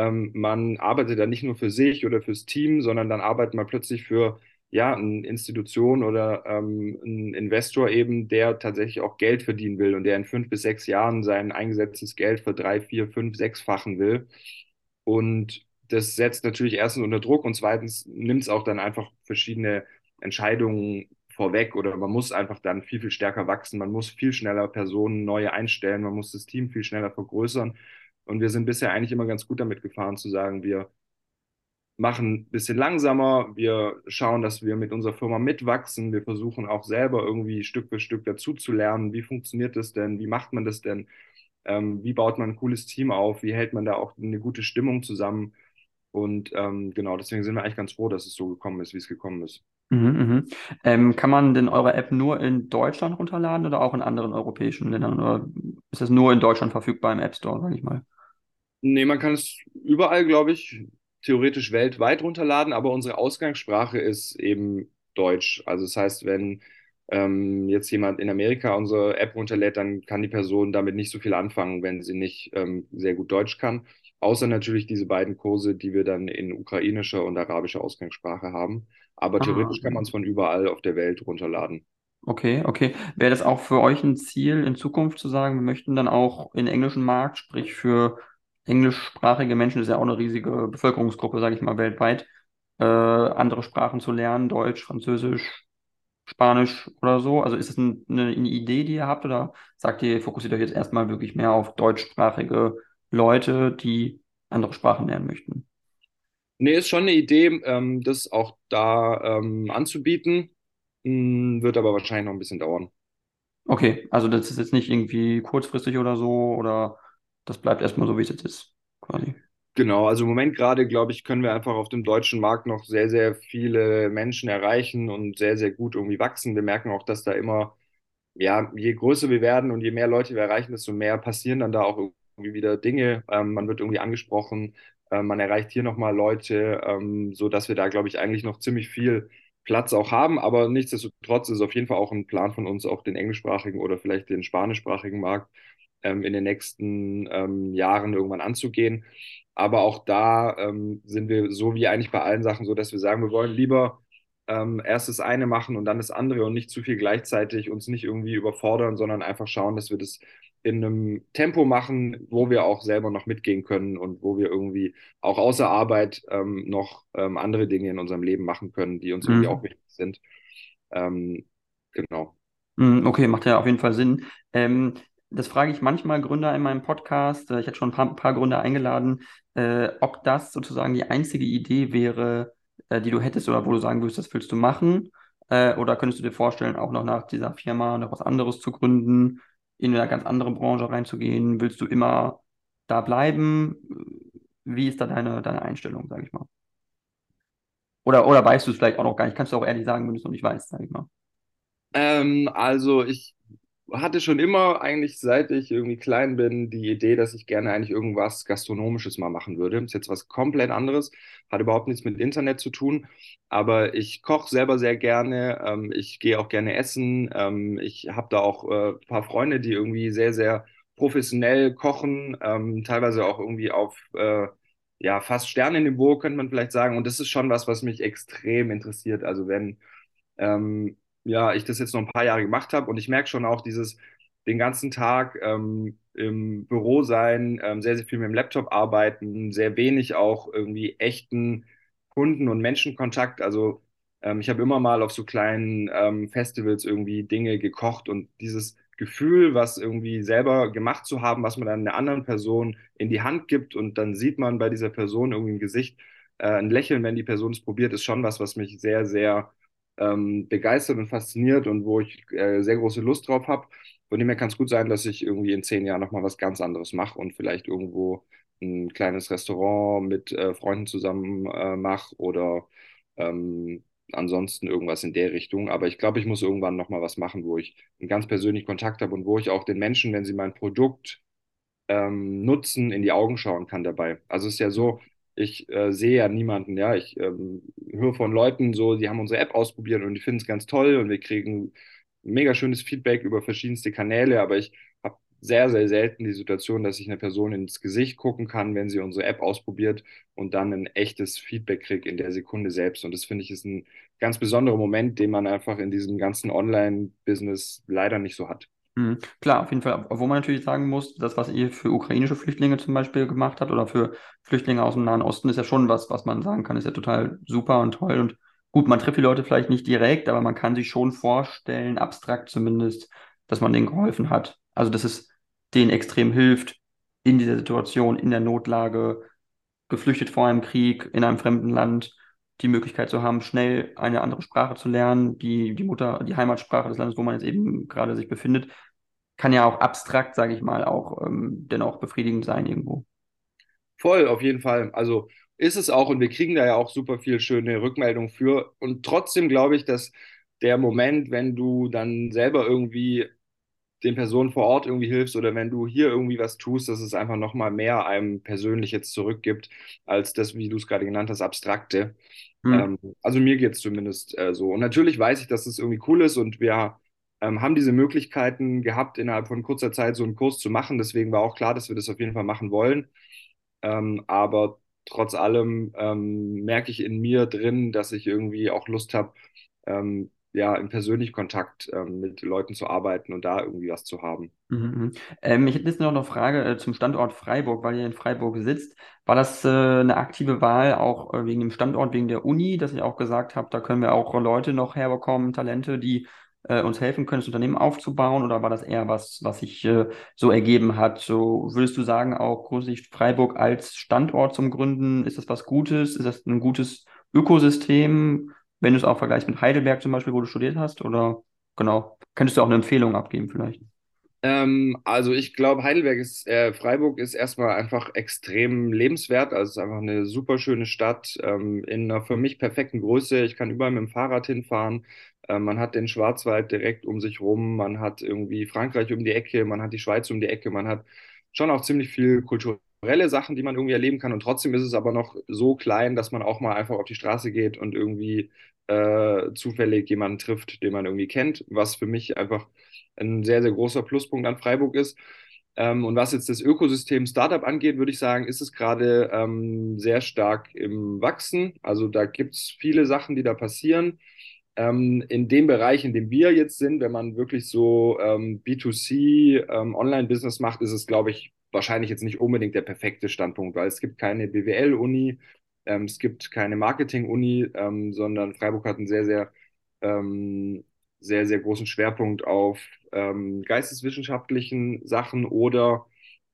Ähm, man arbeitet dann nicht nur für sich oder fürs Team, sondern dann arbeitet man plötzlich für ja, eine Institution oder ähm, ein Investor eben, der tatsächlich auch Geld verdienen will und der in fünf bis sechs Jahren sein eingesetztes Geld für drei, vier, fünf, sechsfachen will. Und das setzt natürlich erstens unter Druck und zweitens nimmt es auch dann einfach verschiedene Entscheidungen vorweg oder man muss einfach dann viel, viel stärker wachsen. Man muss viel schneller Personen neue einstellen, man muss das Team viel schneller vergrößern. Und wir sind bisher eigentlich immer ganz gut damit gefahren zu sagen, wir machen ein bisschen langsamer, wir schauen, dass wir mit unserer Firma mitwachsen, wir versuchen auch selber irgendwie Stück für Stück dazu zu lernen, wie funktioniert das denn, wie macht man das denn, ähm, wie baut man ein cooles Team auf, wie hält man da auch eine gute Stimmung zusammen. Und ähm, genau, deswegen sind wir eigentlich ganz froh, dass es so gekommen ist, wie es gekommen ist. Mhm, mhm. Ähm, kann man denn eure App nur in Deutschland runterladen oder auch in anderen europäischen Ländern? Oder ist es nur in Deutschland verfügbar im App Store, sage ich mal? Nee, man kann es überall, glaube ich, theoretisch weltweit runterladen, aber unsere Ausgangssprache ist eben Deutsch. Also das heißt, wenn ähm, jetzt jemand in Amerika unsere App runterlädt, dann kann die Person damit nicht so viel anfangen, wenn sie nicht ähm, sehr gut Deutsch kann. Außer natürlich diese beiden Kurse, die wir dann in ukrainischer und arabischer Ausgangssprache haben. Aber Ah, theoretisch kann okay. man es von überall auf der Welt runterladen. Okay, okay. Wäre das auch für euch ein Ziel in Zukunft zu sagen, wir möchten dann auch in den englischen Markt, sprich für englischsprachige Menschen, das ist ja auch eine riesige Bevölkerungsgruppe, sage ich mal, weltweit, äh, andere Sprachen zu lernen, Deutsch, Französisch, Spanisch oder so? Also ist das ein, eine, eine Idee, die ihr habt, oder sagt ihr, fokussiert euch jetzt erstmal wirklich mehr auf deutschsprachige Leute, die andere Sprachen lernen möchten? Nee, ist schon eine Idee, ähm, das auch da ähm, anzubieten. Mm, wird aber wahrscheinlich noch ein bisschen dauern. Okay, also das ist jetzt nicht irgendwie kurzfristig oder so, oder das bleibt erstmal so, wie es jetzt ist, quasi. Genau, also im Moment gerade, glaube ich, können wir einfach auf dem deutschen Markt noch sehr, sehr viele Menschen erreichen und sehr, sehr gut irgendwie wachsen. Wir merken auch, dass da immer, ja, je größer wir werden und je mehr Leute wir erreichen, desto mehr passieren dann da auch irgendwie wieder Dinge. Ähm, man wird irgendwie angesprochen, ähm, man erreicht hier nochmal Leute, ähm, so wir da, glaube ich, eigentlich noch ziemlich viel Platz auch haben. Aber nichtsdestotrotz ist auf jeden Fall auch ein Plan von uns, auch den englischsprachigen oder vielleicht den spanischsprachigen Markt ähm, in den nächsten ähm, Jahren irgendwann anzugehen. Aber auch da ähm, sind wir so wie eigentlich bei allen Sachen so, dass wir sagen, wir wollen lieber ähm, erst das eine machen und dann das andere und nicht zu viel gleichzeitig uns nicht irgendwie überfordern, sondern einfach schauen, dass wir das in einem Tempo machen, wo wir auch selber noch mitgehen können und wo wir irgendwie auch außer Arbeit ähm, noch ähm, andere Dinge in unserem Leben machen können, die uns irgendwie auch Mhm. wichtig sind. Ähm, genau. Mm, Okay, macht ja auf jeden Fall Sinn. Ähm, das frage ich manchmal Gründer in meinem Podcast. Äh, Ich hatte schon ein paar, paar Gründer eingeladen, äh, ob das sozusagen die einzige Idee wäre, äh, die du hättest oder wo du sagen würdest, das willst du machen. Äh, oder könntest du dir vorstellen, auch noch nach dieser Firma noch was anderes zu gründen, in eine ganz andere Branche reinzugehen? Willst du immer da bleiben? Wie ist da deine, deine Einstellung, sage ich mal? Oder, oder weißt du es vielleicht auch noch gar nicht? Kannst du auch ehrlich sagen, wenn du es noch nicht weißt, sage ich mal. Ähm, also ich hatte schon immer eigentlich, seit ich irgendwie klein bin, die Idee, dass ich gerne eigentlich irgendwas Gastronomisches mal machen würde. Ist jetzt was komplett anderes, hat überhaupt nichts mit Internet zu tun, aber ich koche selber sehr gerne, ähm, ich gehe auch gerne essen, ähm, ich habe da auch äh, ein paar Freunde, die irgendwie sehr, sehr professionell kochen, ähm, teilweise auch irgendwie auf äh, ja, fast Sternenniveau, könnte man vielleicht sagen. Und das ist schon was, was mich extrem interessiert. Also wenn ähm, ja, ich das jetzt noch ein paar Jahre gemacht habe und ich merke schon auch dieses den ganzen Tag ähm, im Büro sein, ähm, sehr, sehr viel mit dem Laptop arbeiten, sehr wenig auch irgendwie echten Kunden- und Menschenkontakt. Also ähm, ich habe immer mal auf so kleinen ähm, Festivals irgendwie Dinge gekocht und dieses Gefühl, was irgendwie selber gemacht zu haben, was man dann einer anderen Person in die Hand gibt und dann sieht man bei dieser Person irgendwie im Gesicht äh, ein Lächeln, wenn die Person es probiert, ist schon was, was mich sehr, sehr ähm, begeistert und fasziniert und wo ich äh, sehr große Lust drauf habe. Von dem her kann es gut sein, dass ich irgendwie in zehn Jahren nochmal was ganz anderes mache und vielleicht irgendwo ein kleines Restaurant mit äh, Freunden zusammen äh, mache oder ähm, ansonsten irgendwas in der Richtung. Aber ich glaube, ich muss irgendwann nochmal was machen, wo ich einen ganz persönlichen Kontakt habe und wo ich auch den Menschen, wenn sie mein Produkt ähm, nutzen, in die Augen schauen kann dabei. Also es ist ja so, ich äh, sehe ja niemanden, ja, ich ähm, höre von Leuten so, die haben unsere App ausprobiert und die finden es ganz toll und wir kriegen mega schönes Feedback über verschiedenste Kanäle, aber ich habe sehr, sehr selten die Situation, dass ich eine Person ins Gesicht gucken kann, wenn sie unsere App ausprobiert und dann ein echtes Feedback kriege in der Sekunde selbst. Und das finde ich ist ein ganz besonderer Moment, den man einfach in diesem ganzen Online-Business leider nicht so hat. Mhm. Klar, auf jeden Fall. Obwohl man natürlich sagen muss, das, was ihr für ukrainische Flüchtlinge zum Beispiel gemacht habt oder für Flüchtlinge aus dem Nahen Osten, ist ja schon was, was man sagen kann, ist ja total super und toll. Und gut, man trifft die Leute vielleicht nicht direkt, aber man kann sich schon vorstellen, abstrakt zumindest, dass man denen geholfen hat. Also, dass es denen extrem hilft, in dieser Situation, in der Notlage, geflüchtet vor einem Krieg, in einem fremden Land, die Möglichkeit zu haben, schnell eine andere Sprache zu lernen, die, die Mutter, die Heimatsprache des Landes, wo man jetzt eben gerade sich befindet, kann ja auch abstrakt, sage ich mal, auch ähm, dennoch befriedigend sein irgendwo. Voll, auf jeden Fall. Also ist es auch und wir kriegen da ja auch super viel schöne Rückmeldungen für. Und trotzdem glaube ich, dass der Moment, wenn du dann selber irgendwie den Personen vor Ort irgendwie hilfst oder wenn du hier irgendwie was tust, dass es einfach nochmal mehr einem persönlich jetzt zurückgibt, als das, wie du es gerade genannt hast, abstrakte. Hm. Ähm, also mir geht es zumindest äh, so. Und natürlich weiß ich, dass das irgendwie cool ist und wir ähm, haben diese Möglichkeiten gehabt, innerhalb von kurzer Zeit so einen Kurs zu machen. Deswegen war auch klar, dass wir das auf jeden Fall machen wollen. Ähm, aber trotz allem ähm, merke ich in mir drin, dass ich irgendwie auch Lust habe, ähm, ja, im persönlichen Kontakt ähm, mit Leuten zu arbeiten und da irgendwie was zu haben. Mhm. mhm. Ähm, ich hätte jetzt noch eine Frage äh, zum Standort Freiburg, weil ihr in Freiburg sitzt. War das äh, eine aktive Wahl auch äh, wegen dem Standort, wegen der Uni, dass ihr auch gesagt habt, da können wir auch Leute noch herbekommen, Talente, die äh, uns helfen können, das Unternehmen aufzubauen? Oder war das eher was, was sich äh, so ergeben hat? So würdest du sagen, auch grundsätzlich Freiburg als Standort zum Gründen, ist das was Gutes? Ist das ein gutes Ökosystem? Wenn du es auch vergleichst mit Heidelberg zum Beispiel, wo du studiert hast? Oder genau, könntest du auch eine Empfehlung abgeben vielleicht? Ähm, also ich glaube, Heidelberg ist, äh, Freiburg ist erstmal einfach extrem lebenswert. Also es ist einfach eine super schöne Stadt ähm, in einer für mich perfekten Größe. Ich kann überall mit dem Fahrrad hinfahren. Äh, man hat den Schwarzwald direkt um sich rum. Man hat irgendwie Frankreich um die Ecke. Man hat die Schweiz um die Ecke. Man hat schon auch ziemlich viel kulturelle Sachen, die man irgendwie erleben kann. Und trotzdem ist es aber noch so klein, dass man auch mal einfach auf die Straße geht und irgendwie äh, zufällig jemanden trifft, den man irgendwie kennt, was für mich einfach ein sehr, sehr großer Pluspunkt an Freiburg ist. Ähm, und was jetzt das Ökosystem Startup angeht, würde ich sagen, ist es gerade ähm, sehr stark im Wachsen. Also da gibt es viele Sachen, die da passieren. Ähm, in dem Bereich, in dem wir jetzt sind, wenn man wirklich so ähm, B2C ähm, Online-Business macht, ist es, glaube ich, wahrscheinlich jetzt nicht unbedingt der perfekte Standpunkt, weil es gibt keine BWL-Uni, ähm, es gibt keine Marketing-Uni, ähm, sondern Freiburg hat einen sehr, sehr, ähm, sehr, sehr großen Schwerpunkt auf ähm, geisteswissenschaftlichen Sachen oder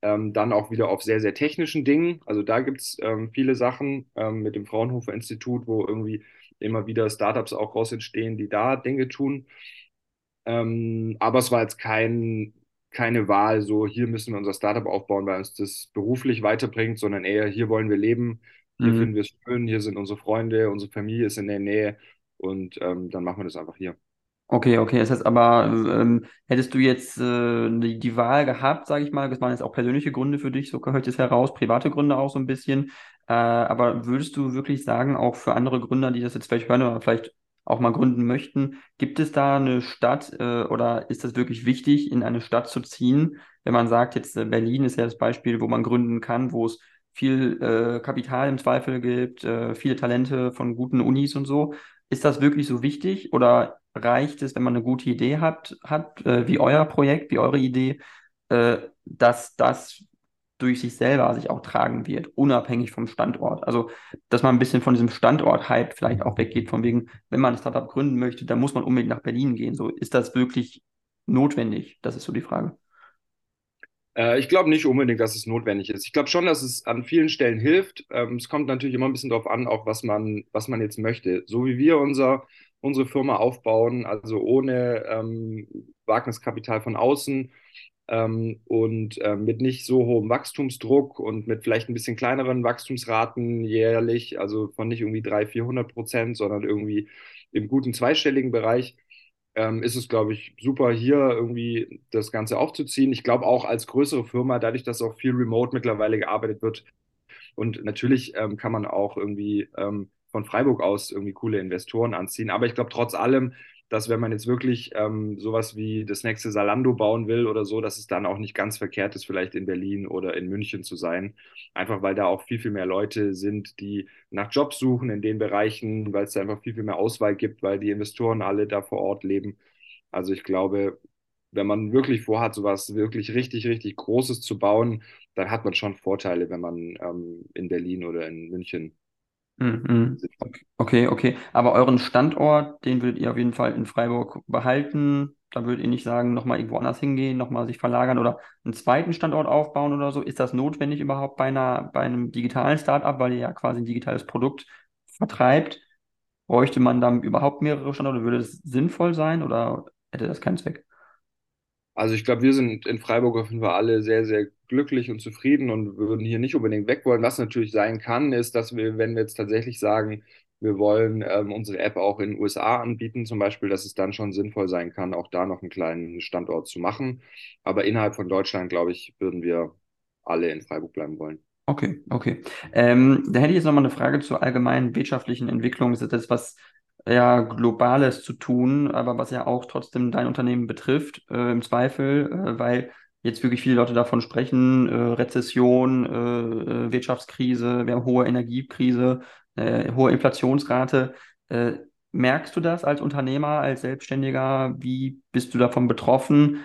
ähm, dann auch wieder auf sehr, sehr technischen Dingen. Also da gibt es ähm, viele Sachen mit dem Fraunhofer Institut, wo irgendwie immer wieder Startups auch raus entstehen, die da Dinge tun. aber es war jetzt kein, keine Wahl, so hier müssen wir unser Startup aufbauen, weil uns das beruflich weiterbringt, sondern eher hier wollen wir leben, hier mhm. finden wir es schön, hier sind unsere Freunde, unsere Familie ist in der Nähe und ähm, dann machen wir das einfach hier. Okay, okay. Das heißt aber, ähm, hättest du jetzt äh, die, die Wahl gehabt, sage ich mal, das waren jetzt auch persönliche Gründe für dich, so gehört es heraus, private Gründe auch so ein bisschen. Äh, aber würdest du wirklich sagen, auch für andere Gründer, die das jetzt vielleicht hören oder vielleicht auch mal gründen möchten, gibt es da eine Stadt äh, oder ist das wirklich wichtig, in eine Stadt zu ziehen? Wenn man sagt, jetzt äh, Berlin ist ja das Beispiel, wo man gründen kann, wo es viel äh, Kapital im Zweifel gibt, äh, viele Talente von guten Unis und so. Ist das wirklich so wichtig oder reicht es, wenn man eine gute Idee hat, hat äh, wie euer Projekt, wie eure Idee, äh, dass das durch sich selber sich auch tragen wird, unabhängig vom Standort. Also, dass man ein bisschen von diesem Standort-Hype vielleicht auch weggeht, von wegen, wenn man ein Startup gründen möchte, dann muss man unbedingt nach Berlin gehen. So, ist das wirklich notwendig? Das ist so die Frage. Äh, ich glaube nicht unbedingt, dass es notwendig ist. Ich glaube schon, dass es an vielen Stellen hilft. Ähm, es kommt natürlich immer ein bisschen darauf an, auch was man, was man jetzt möchte. So wie wir unser, unsere Firma aufbauen, also ohne ähm, Wagniskapital von außen ähm, und ähm, mit nicht so hohem Wachstumsdruck und mit vielleicht ein bisschen kleineren Wachstumsraten jährlich, also von nicht irgendwie 300, 400 Prozent, sondern irgendwie im guten zweistelligen Bereich ähm, ist es, glaube ich, super, hier irgendwie das Ganze aufzuziehen. Ich glaube auch als größere Firma, dadurch, dass auch viel remote mittlerweile gearbeitet wird. Und natürlich ähm, kann man auch irgendwie ähm, von Freiburg aus irgendwie coole Investoren anziehen. Aber ich glaube trotz allem, dass wenn man jetzt wirklich ähm, sowas wie das nächste Salando bauen will oder so, dass es dann auch nicht ganz verkehrt ist, vielleicht in Berlin oder in München zu sein. Einfach weil da auch viel, viel mehr Leute sind, die nach Jobs suchen in den Bereichen, weil es da einfach viel, viel mehr Auswahl gibt, weil die Investoren alle da vor Ort leben. Also ich glaube, wenn man wirklich vorhat, sowas wirklich richtig, richtig Großes zu bauen, dann hat man schon Vorteile, wenn man ähm, in Berlin oder in München. Okay, okay. Aber euren Standort, den würdet ihr auf jeden Fall in Freiburg behalten. Da würdet ihr nicht sagen, nochmal irgendwo anders hingehen, nochmal sich verlagern oder einen zweiten Standort aufbauen oder so. Ist das notwendig überhaupt bei einer, bei einem digitalen Startup, weil ihr ja quasi ein digitales Produkt vertreibt? Bräuchte man dann überhaupt mehrere Standorte? Würde das sinnvoll sein oder hätte das keinen Zweck? Also ich glaube, wir sind in Freiburg auf jeden Fall alle sehr, sehr glücklich und zufrieden und würden hier nicht unbedingt weg wollen. Was natürlich sein kann, ist, dass wir, wenn wir jetzt tatsächlich sagen, wir wollen ähm, unsere App auch in den USA anbieten, zum Beispiel, dass es dann schon sinnvoll sein kann, auch da noch einen kleinen Standort zu machen. Aber innerhalb von Deutschland, glaube ich, würden wir alle in Freiburg bleiben wollen. Okay, okay. Ähm, da hätte ich jetzt nochmal eine Frage zur allgemeinen wirtschaftlichen Entwicklung. Ist das was ja Globales zu tun, aber was ja auch trotzdem dein Unternehmen betrifft, äh, im Zweifel, äh, weil jetzt wirklich viele Leute davon sprechen, äh, Rezession, äh, äh, Wirtschaftskrise, wir haben hohe Energiekrise, äh, hohe Inflationsrate. merkst du das als Unternehmer, als Selbstständiger? Wie bist du davon betroffen?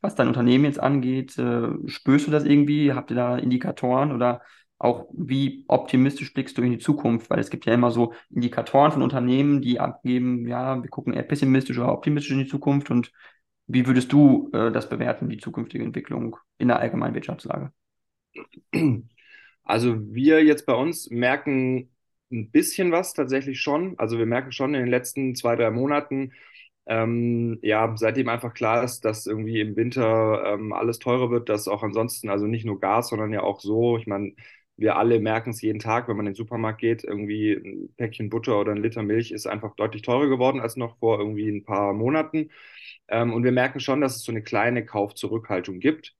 was dein Unternehmen jetzt angeht, spürst du das irgendwie? Habt ihr da Indikatoren oder auch wie optimistisch blickst du in die Zukunft? Weil es gibt ja immer so Indikatoren von Unternehmen, die abgeben, ja, wir gucken eher pessimistisch oder optimistisch in die Zukunft. Und wie würdest du äh, das bewerten, die zukünftige Entwicklung in der allgemeinen Wirtschaftslage? Also wir jetzt bei uns merken ein bisschen was tatsächlich schon. Also wir merken schon in den letzten zwei, drei Monaten, ähm, ja, seitdem einfach klar ist, dass irgendwie im Winter ähm, alles teurer wird, dass auch ansonsten, also nicht nur Gas, sondern ja auch so, ich meine, wir alle merken es jeden Tag, wenn man in den Supermarkt geht, irgendwie ein Päckchen Butter oder ein Liter Milch ist einfach deutlich teurer geworden als noch vor irgendwie ein paar Monaten. Ähm, und wir merken schon, dass es so eine kleine Kaufzurückhaltung gibt.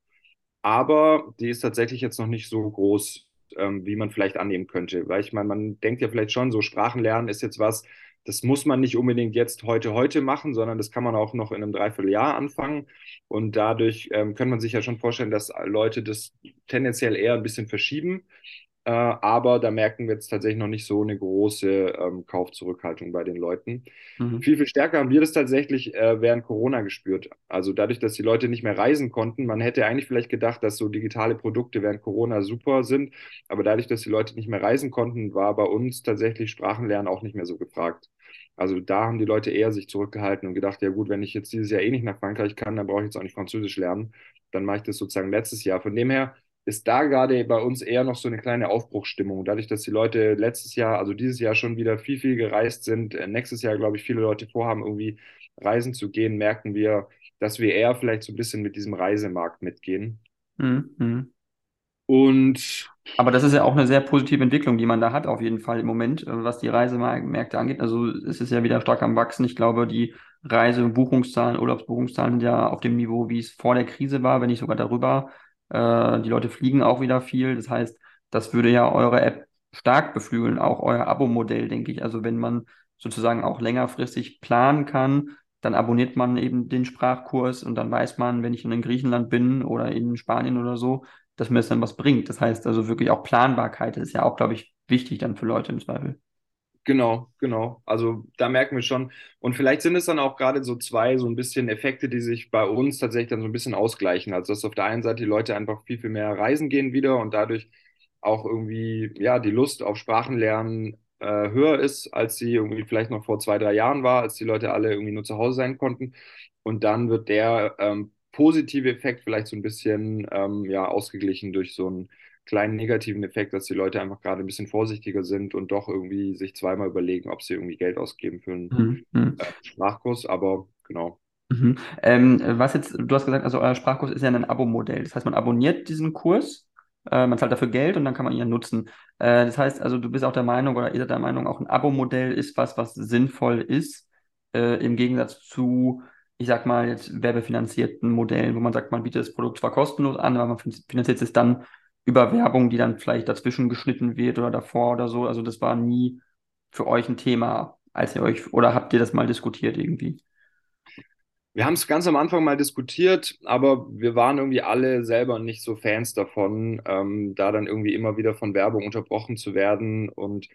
Aber die ist tatsächlich jetzt noch nicht so groß, ähm, wie man vielleicht annehmen könnte. Weil ich meine, man denkt ja vielleicht schon, so Sprachenlernen ist jetzt was, das muss man nicht unbedingt jetzt heute, heute machen, sondern das kann man auch noch in einem Dreivierteljahr anfangen. Und dadurch ähm, kann man sich ja schon vorstellen, dass Leute das tendenziell eher ein bisschen verschieben. Äh, aber da merken wir jetzt tatsächlich noch nicht so eine große ähm, Kaufzurückhaltung bei den Leuten. Mhm. Viel, viel stärker haben wir das tatsächlich äh, während Corona gespürt. Also dadurch, dass die Leute nicht mehr reisen konnten, man hätte eigentlich vielleicht gedacht, dass so digitale Produkte während Corona super sind, aber dadurch, dass die Leute nicht mehr reisen konnten, war bei uns tatsächlich Sprachenlernen auch nicht mehr so gefragt. Also da haben die Leute eher sich zurückgehalten und gedacht, ja gut, wenn ich jetzt dieses Jahr eh nicht nach Frankreich kann, dann brauche ich jetzt auch nicht Französisch lernen. Dann mache ich das sozusagen letztes Jahr. Von dem her ist da gerade bei uns eher noch so eine kleine Aufbruchsstimmung. Dadurch, dass die Leute letztes Jahr, also dieses Jahr schon wieder viel, viel gereist sind, äh, nächstes Jahr, glaube ich, viele Leute vorhaben, irgendwie reisen zu gehen, merken wir, dass wir eher vielleicht so ein bisschen mit diesem Reisemarkt mitgehen. Mhm. Und aber das ist ja auch eine sehr positive Entwicklung, die man da hat, auf jeden Fall im Moment, äh, was die Reisemärkte angeht. Also es ist ja wieder stark am Wachsen. Ich glaube, die Reisebuchungszahlen, Urlaubsbuchungszahlen sind ja auf dem Niveau, wie es vor der Krise war, wenn nicht sogar darüber. Äh, die Leute fliegen auch wieder viel. Das heißt, das würde ja eure App stark beflügeln, auch euer Abo-Modell, denke ich. Also wenn man sozusagen auch längerfristig planen kann, dann abonniert man eben den Sprachkurs und dann weiß man, wenn ich in Griechenland bin oder in Spanien oder so, dass mir das dann was bringt. Das heißt also wirklich auch Planbarkeit ist ja auch, glaube ich, wichtig dann für Leute im Zweifel. Genau, genau. Also da merken wir schon. Und vielleicht sind es dann auch gerade so zwei so ein bisschen Effekte, die sich bei uns tatsächlich dann so ein bisschen ausgleichen. Also dass auf der einen Seite die Leute einfach viel, viel mehr reisen gehen wieder und dadurch auch irgendwie, ja, die Lust auf Sprachenlernen äh, höher ist, als sie irgendwie vielleicht noch vor zwei, drei Jahren war, als die Leute alle irgendwie nur zu Hause sein konnten. Und dann wird der ähm, positive Effekt vielleicht so ein bisschen ähm, ja, ausgeglichen durch so einen kleinen negativen Effekt, dass die Leute einfach gerade ein bisschen vorsichtiger sind und doch irgendwie sich zweimal überlegen, ob sie irgendwie Geld ausgeben für einen Mhm. äh, Sprachkurs. Aber genau. Mhm. Ähm, was jetzt, du hast gesagt, also euer Sprachkurs ist ja ein Abo-Modell. Das heißt, man abonniert diesen Kurs, äh, man zahlt dafür Geld und dann kann man ihn ja nutzen. Äh, das heißt, also du bist auch der Meinung oder ihr seid der Meinung, auch ein Abo-Modell ist was, was sinnvoll ist, äh, im Gegensatz zu, ich sag mal, jetzt werbefinanzierten Modellen, wo man sagt, man bietet das Produkt zwar kostenlos an, aber man fin- finanziert es dann über Werbung, die dann vielleicht dazwischen geschnitten wird oder davor oder so. Also das war nie für euch ein Thema, als ihr euch, oder habt ihr das mal diskutiert irgendwie? Wir haben es ganz am Anfang mal diskutiert, aber wir waren irgendwie alle selber nicht so Fans davon, ähm, da dann irgendwie immer wieder von Werbung unterbrochen zu werden. Und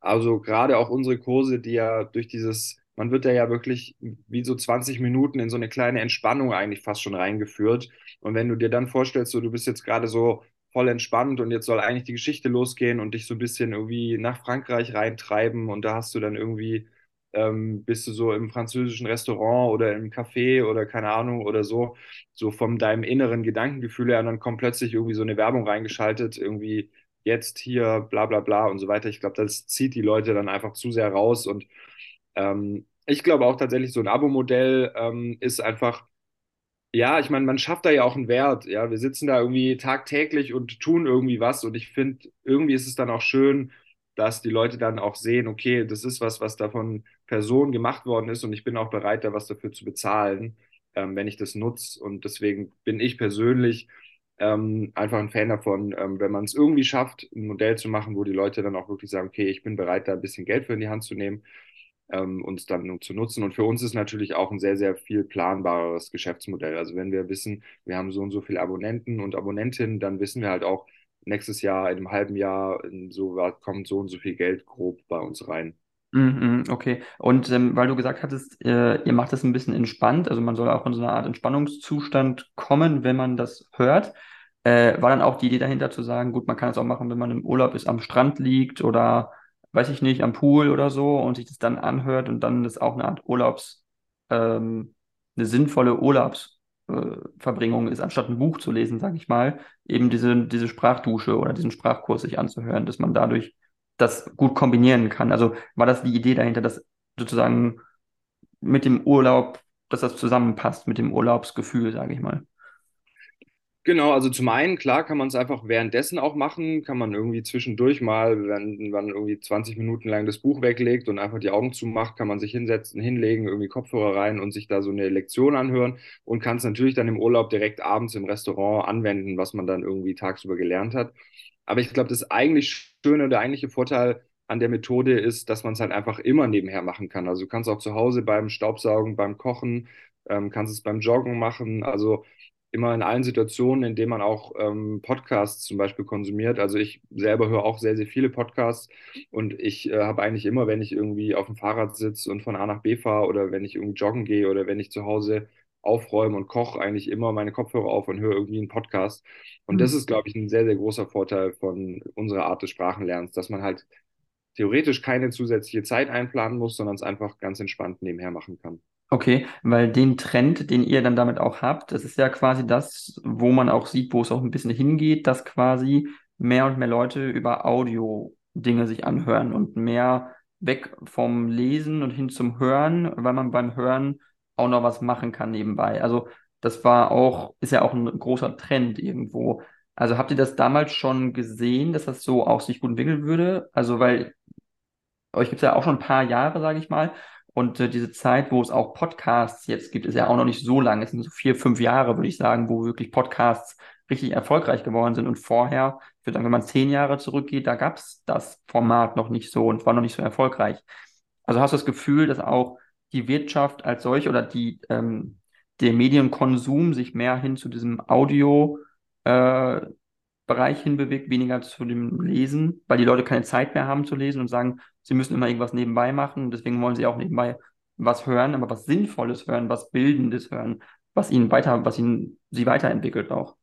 also gerade auch unsere Kurse, die ja durch dieses, man wird da ja wirklich wie so 20 Minuten in so eine kleine Entspannung eigentlich fast schon reingeführt. Und wenn du dir dann vorstellst, so du bist jetzt gerade so voll entspannt und jetzt soll eigentlich die Geschichte losgehen und dich so ein bisschen irgendwie nach Frankreich reintreiben und da hast du dann irgendwie ähm, bist du so im französischen Restaurant oder im Café oder keine Ahnung oder so, so von deinem inneren Gedankengefühl her und dann kommt plötzlich irgendwie so eine Werbung reingeschaltet, irgendwie jetzt hier bla bla bla und so weiter. Ich glaube, das zieht die Leute dann einfach zu sehr raus und ähm, ich glaube auch tatsächlich so ein Abo-Modell ähm, ist einfach ja, ich meine, man schafft da ja auch einen Wert. Ja, wir sitzen da irgendwie tagtäglich und tun irgendwie was. Und ich finde, irgendwie ist es dann auch schön, dass die Leute dann auch sehen, okay, das ist was, was da von Personen gemacht worden ist. Und ich bin auch bereit, da was dafür zu bezahlen, ähm, wenn ich das nutze. Und deswegen bin ich persönlich ähm, einfach ein Fan davon, ähm, wenn man es irgendwie schafft, ein Modell zu machen, wo die Leute dann auch wirklich sagen, okay, ich bin bereit, da ein bisschen Geld für in die Hand zu nehmen ähm, uns dann zu nutzen. Und für uns ist natürlich auch ein sehr, sehr viel planbareres Geschäftsmodell. Also wenn wir wissen, wir haben so und so viele Abonnenten und Abonnentinnen, dann wissen wir halt auch, nächstes Jahr, in einem halben Jahr, so kommt so und so viel Geld grob bei uns rein. Mhm, okay. Und ähm, weil du gesagt hattest, äh, ihr macht das ein bisschen entspannt, also man soll auch in so eine Art Entspannungszustand kommen, wenn man das hört. Äh, war dann auch die Idee dahinter zu sagen, gut, man kann es auch machen, wenn man im Urlaub ist, am Strand liegt oder weiß ich nicht, am Pool oder so und sich das dann anhört und dann das auch eine Art Urlaubs, ähm, eine sinnvolle Urlaubsverbringung ist, anstatt ein Buch zu lesen, sage ich mal, eben diese, diese Sprachdusche oder diesen Sprachkurs sich anzuhören, dass man dadurch das gut kombinieren kann. Also war das die Idee dahinter, dass sozusagen mit dem Urlaub, dass das zusammenpasst mit dem Urlaubsgefühl, sage ich mal. Genau, also zum einen, klar, kann man es einfach währenddessen auch machen, kann man irgendwie zwischendurch mal, wenn man irgendwie 20 Minuten lang das Buch weglegt und einfach die Augen zumacht, kann man sich hinsetzen, hinlegen, irgendwie Kopfhörer rein und sich da so eine Lektion anhören und kann es natürlich dann im Urlaub direkt abends im Restaurant anwenden, was man dann irgendwie tagsüber gelernt hat. Aber ich glaube, das eigentlich Schöne, der eigentliche Vorteil an der Methode ist, dass man es halt einfach immer nebenher machen kann. Also du kannst auch zu Hause beim Staubsaugen, beim Kochen, ähm, kannst es beim Joggen machen. Also immer in allen Situationen, in denen man auch ähm, Podcasts zum Beispiel konsumiert. Also ich selber höre auch sehr, sehr viele Podcasts und ich äh, habe eigentlich immer, wenn ich irgendwie auf dem Fahrrad sitze und von A nach B fahre oder wenn ich irgendwie joggen gehe oder wenn ich zu Hause aufräume und koche, eigentlich immer meine Kopfhörer auf und höre irgendwie einen Podcast. Und das ist, glaube ich, ein sehr, sehr großer Vorteil von unserer Art des Sprachenlernens, dass man halt theoretisch keine zusätzliche Zeit einplanen muss, sondern es einfach ganz entspannt nebenher machen kann. Okay, weil den Trend, den ihr dann damit auch habt, das ist ja quasi das, wo man auch sieht, wo es auch ein bisschen hingeht, dass quasi mehr und mehr Leute über Audio-Dinge sich anhören und mehr weg vom Lesen und hin zum Hören, weil man beim Hören auch noch was machen kann nebenbei. Also das war auch, ist ja auch ein großer Trend irgendwo. Also habt ihr das damals schon gesehen, dass das so auch sich gut entwickeln würde? Also weil euch gibt es ja auch schon ein paar Jahre, sage ich mal. Und äh, diese Zeit, wo es auch Podcasts jetzt gibt, ist ja auch noch nicht so lange. Es sind so vier, fünf Jahre, würde ich sagen, wo wirklich Podcasts richtig erfolgreich geworden sind. Und vorher, ich würde sagen, wenn man zehn Jahre zurückgeht, da gab es das Format noch nicht so und war noch nicht so erfolgreich. Also hast du das Gefühl, dass auch die Wirtschaft als solche oder die, ähm, der Medienkonsum sich mehr hin zu diesem Audio äh, hinbewegt, weniger zu dem Lesen, weil die Leute keine Zeit mehr haben zu lesen und sagen, sie müssen immer irgendwas nebenbei machen. Deswegen wollen sie auch nebenbei was hören, aber was Sinnvolles hören, was Bildendes hören, was ihnen weiter, was ihnen sie weiterentwickelt auch.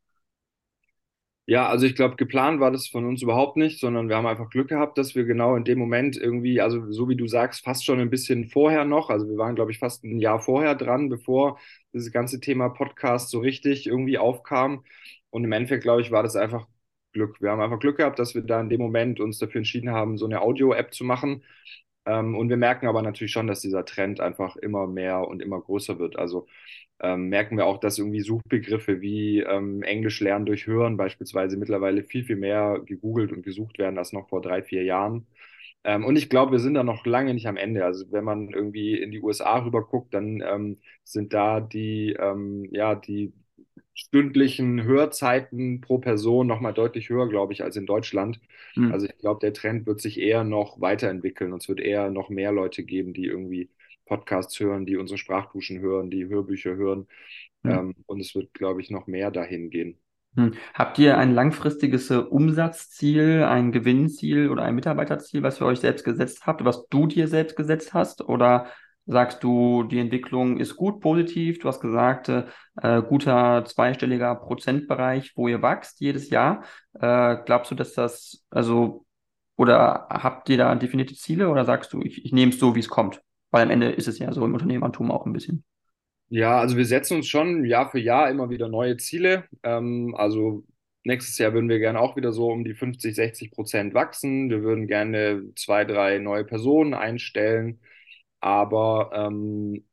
Ja, also ich glaube, geplant war das von uns überhaupt nicht, sondern wir haben einfach Glück gehabt, dass wir genau in dem Moment irgendwie, also so wie du sagst, fast schon ein bisschen vorher noch, also wir waren, glaube ich, fast ein Jahr vorher dran, bevor dieses ganze Thema Podcast so richtig irgendwie aufkam. Und im Endeffekt, glaube ich, war das einfach Glück. Wir haben einfach Glück gehabt, dass wir da in dem Moment uns dafür entschieden haben, so eine Audio-App zu machen. Ähm, und wir merken aber natürlich schon, dass dieser Trend einfach immer mehr und immer größer wird. Also ähm, merken wir auch, dass irgendwie Suchbegriffe wie ähm, Englisch lernen durch Hören beispielsweise mittlerweile viel, viel mehr gegoogelt und gesucht werden als noch vor drei, vier Jahren. Ähm, und ich glaube, wir sind da noch lange nicht am Ende. Also wenn man irgendwie in die USA rüber guckt, dann ähm, sind da die, ähm, ja, die stündlichen Hörzeiten pro Person nochmal deutlich höher, glaube ich, als in Deutschland. Hm. Also ich glaube, der Trend wird sich eher noch weiterentwickeln und es wird eher noch mehr Leute geben, die irgendwie Podcasts hören, die unsere Sprachduschen hören, die Hörbücher hören. Hm. Ähm, und es wird, glaube ich, noch mehr dahin gehen. Hm. Habt ihr ein langfristiges äh, Umsatzziel, ein Gewinnziel oder ein Mitarbeiterziel, was ihr euch selbst gesetzt habt, was du dir selbst gesetzt hast? Oder sagst du, die Entwicklung ist gut, positiv? Du hast gesagt, äh, äh guter zweistelliger Prozentbereich, wo ihr wächst jedes Jahr. Äh, glaubst du, dass das, also, oder habt ihr da definierte Ziele oder sagst du, ich, ich nehme es so, wie es kommt? Weil am Ende ist es ja so im Unternehmertum auch ein bisschen. Ja, also wir setzen uns schon Jahr für Jahr immer wieder neue Ziele. Ähm, also nächstes Jahr würden wir gerne auch wieder so um die 50, 60 Prozent wachsen. Wir würden gerne zwei, drei neue Personen einstellen. Aber ähm,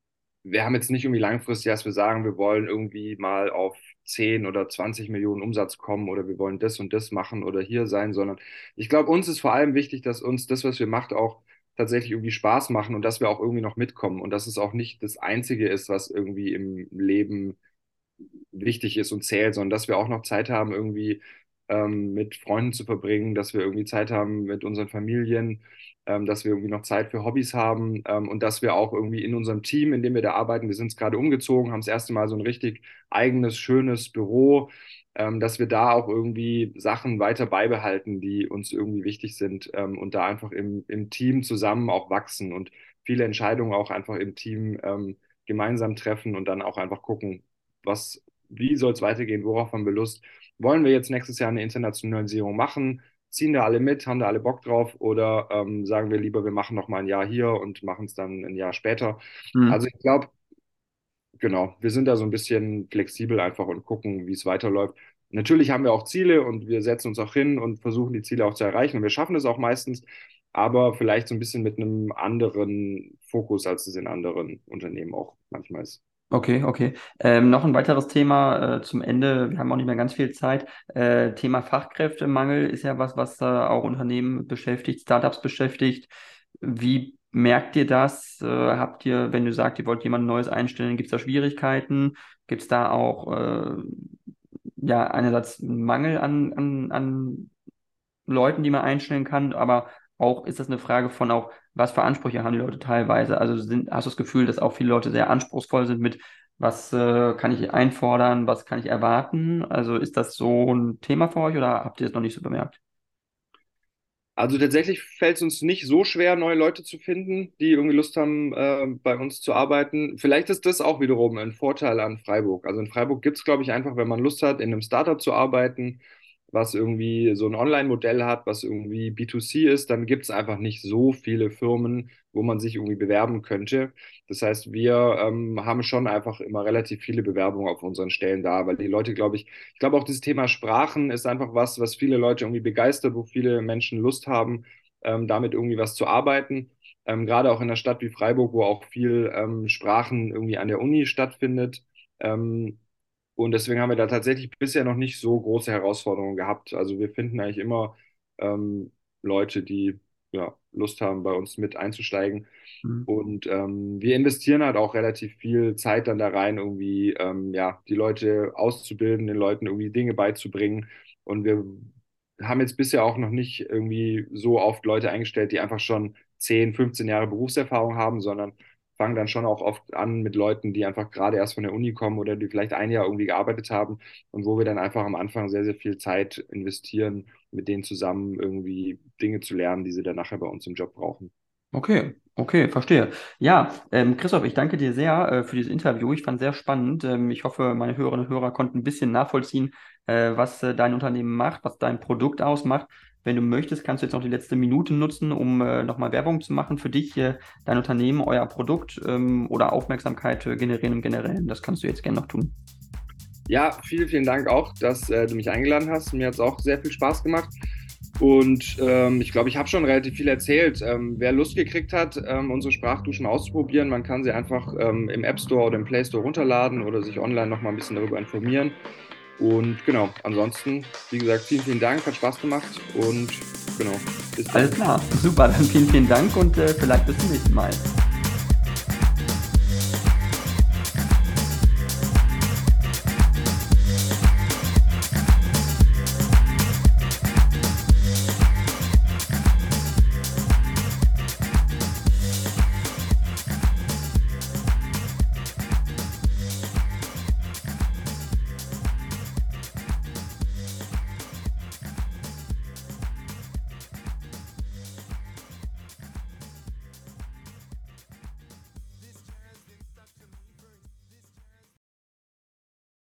wir haben jetzt nicht irgendwie langfristig, dass wir sagen, wir wollen irgendwie mal auf 10 oder 20 Millionen Umsatz kommen oder wir wollen das und das machen oder hier sein, sondern ich glaube, uns ist vor allem wichtig, dass uns das, was wir machen, auch tatsächlich irgendwie Spaß machen und dass wir auch irgendwie noch mitkommen und dass es auch nicht das Einzige ist, was irgendwie im Leben wichtig ist und zählt, sondern dass wir auch noch Zeit haben, irgendwie ähm, mit Freunden zu verbringen, dass wir irgendwie Zeit haben mit unseren Familien, dass wir irgendwie noch Zeit für Hobbys haben ähm, und dass wir auch irgendwie in unserem Team, in dem wir da arbeiten, wir sind es gerade umgezogen, haben das erste Mal so ein richtig eigenes, schönes Büro, ähm, dass wir da auch irgendwie Sachen weiter beibehalten, die uns irgendwie wichtig sind ähm, und da einfach im, im Team zusammen auch wachsen und viele Entscheidungen auch einfach im Team ähm, gemeinsam treffen und dann auch einfach gucken, was, wie soll es weitergehen, worauf haben wir Lust, wollen wir jetzt nächstes Jahr eine Internationalisierung machen, ziehen da alle mit, haben da alle Bock drauf oder ähm, sagen wir lieber, wir machen noch mal ein Jahr hier und machen es dann ein Jahr später. Hm. Also ich glaube, genau, wir sind da so ein bisschen flexibel einfach und gucken, wie es weiterläuft. Natürlich haben wir auch Ziele und wir setzen uns auch hin und versuchen die Ziele auch zu erreichen und wir schaffen es auch meistens, aber vielleicht so ein bisschen mit einem anderen Fokus, als es in anderen Unternehmen auch manchmal ist. Okay, okay. Ähm, noch ein weiteres Thema äh, zum Ende. Wir haben auch nicht mehr ganz viel Zeit. Äh, Thema Fachkräftemangel ist ja was, was äh, auch Unternehmen beschäftigt, Startups beschäftigt. Wie merkt ihr das? Äh, habt ihr, wenn du sagst, ihr wollt jemand Neues einstellen, gibt es da Schwierigkeiten? Gibt es da auch äh, ja einerseits Mangel an, an, an Leuten, die man einstellen kann, aber auch ist das eine Frage von auch, was für Ansprüche haben die Leute teilweise? Also sind, hast du das Gefühl, dass auch viele Leute sehr anspruchsvoll sind mit, was äh, kann ich einfordern, was kann ich erwarten? Also ist das so ein Thema für euch oder habt ihr es noch nicht so bemerkt? Also tatsächlich fällt es uns nicht so schwer, neue Leute zu finden, die irgendwie Lust haben, äh, bei uns zu arbeiten. Vielleicht ist das auch wiederum ein Vorteil an Freiburg. Also in Freiburg gibt es, glaube ich, einfach, wenn man Lust hat, in einem Startup zu arbeiten, was irgendwie so ein Online-Modell hat, was irgendwie B2C ist, dann gibt es einfach nicht so viele Firmen, wo man sich irgendwie bewerben könnte. Das heißt, wir ähm, haben schon einfach immer relativ viele Bewerbungen auf unseren Stellen da, weil die Leute, glaube ich, ich glaube auch dieses Thema Sprachen ist einfach was, was viele Leute irgendwie begeistert, wo viele Menschen Lust haben, ähm, damit irgendwie was zu arbeiten. Ähm, gerade auch in einer Stadt wie Freiburg, wo auch viel ähm, Sprachen irgendwie an der Uni stattfindet. Und deswegen haben wir da tatsächlich bisher noch nicht so große Herausforderungen gehabt. Also wir finden eigentlich immer ähm, Leute, die ja, Lust haben, bei uns mit einzusteigen. Mhm. Und ähm, wir investieren halt auch relativ viel Zeit dann da rein, irgendwie ähm, ja, die Leute auszubilden, den Leuten irgendwie Dinge beizubringen. Und wir haben jetzt bisher auch noch nicht irgendwie so oft Leute eingestellt, die einfach schon 10, 15 Jahre Berufserfahrung haben, sondern fangen dann schon auch oft an mit Leuten, die einfach gerade erst von der Uni kommen oder die vielleicht ein Jahr irgendwie gearbeitet haben und wo wir dann einfach am Anfang sehr, sehr viel Zeit investieren, mit denen zusammen irgendwie Dinge zu lernen, die sie dann nachher bei uns im Job brauchen. Okay, Okay, verstehe. Ja, ähm, Christoph, ich danke dir sehr äh, für dieses Interview. Ich fand es sehr spannend. Ähm, ich hoffe, meine Hörerinnen und Hörer konnten ein bisschen nachvollziehen, äh, was äh, dein Unternehmen macht, was dein Produkt ausmacht. Wenn du möchtest, kannst du jetzt noch die letzte Minute nutzen, um äh, nochmal Werbung zu machen für dich, äh, dein Unternehmen, euer Produkt ähm, oder Aufmerksamkeit äh, generieren im Generellen. Das kannst du jetzt gerne noch tun. Ja, vielen, vielen Dank auch, dass äh, du mich eingeladen hast. Mir hat es auch sehr viel Spaß gemacht. Und ähm, ich glaube, ich habe schon relativ viel erzählt. Ähm, wer Lust gekriegt hat, ähm, unsere Sprachduschen auszuprobieren, man kann sie einfach ähm, im App Store oder im Play Store runterladen oder sich online noch mal ein bisschen darüber informieren. Und genau, ansonsten, wie gesagt, vielen, vielen Dank, hat Spaß gemacht und genau, bis dann. Alles klar, super, dann vielen, vielen Dank und äh, vielleicht bis zum nächsten Mal.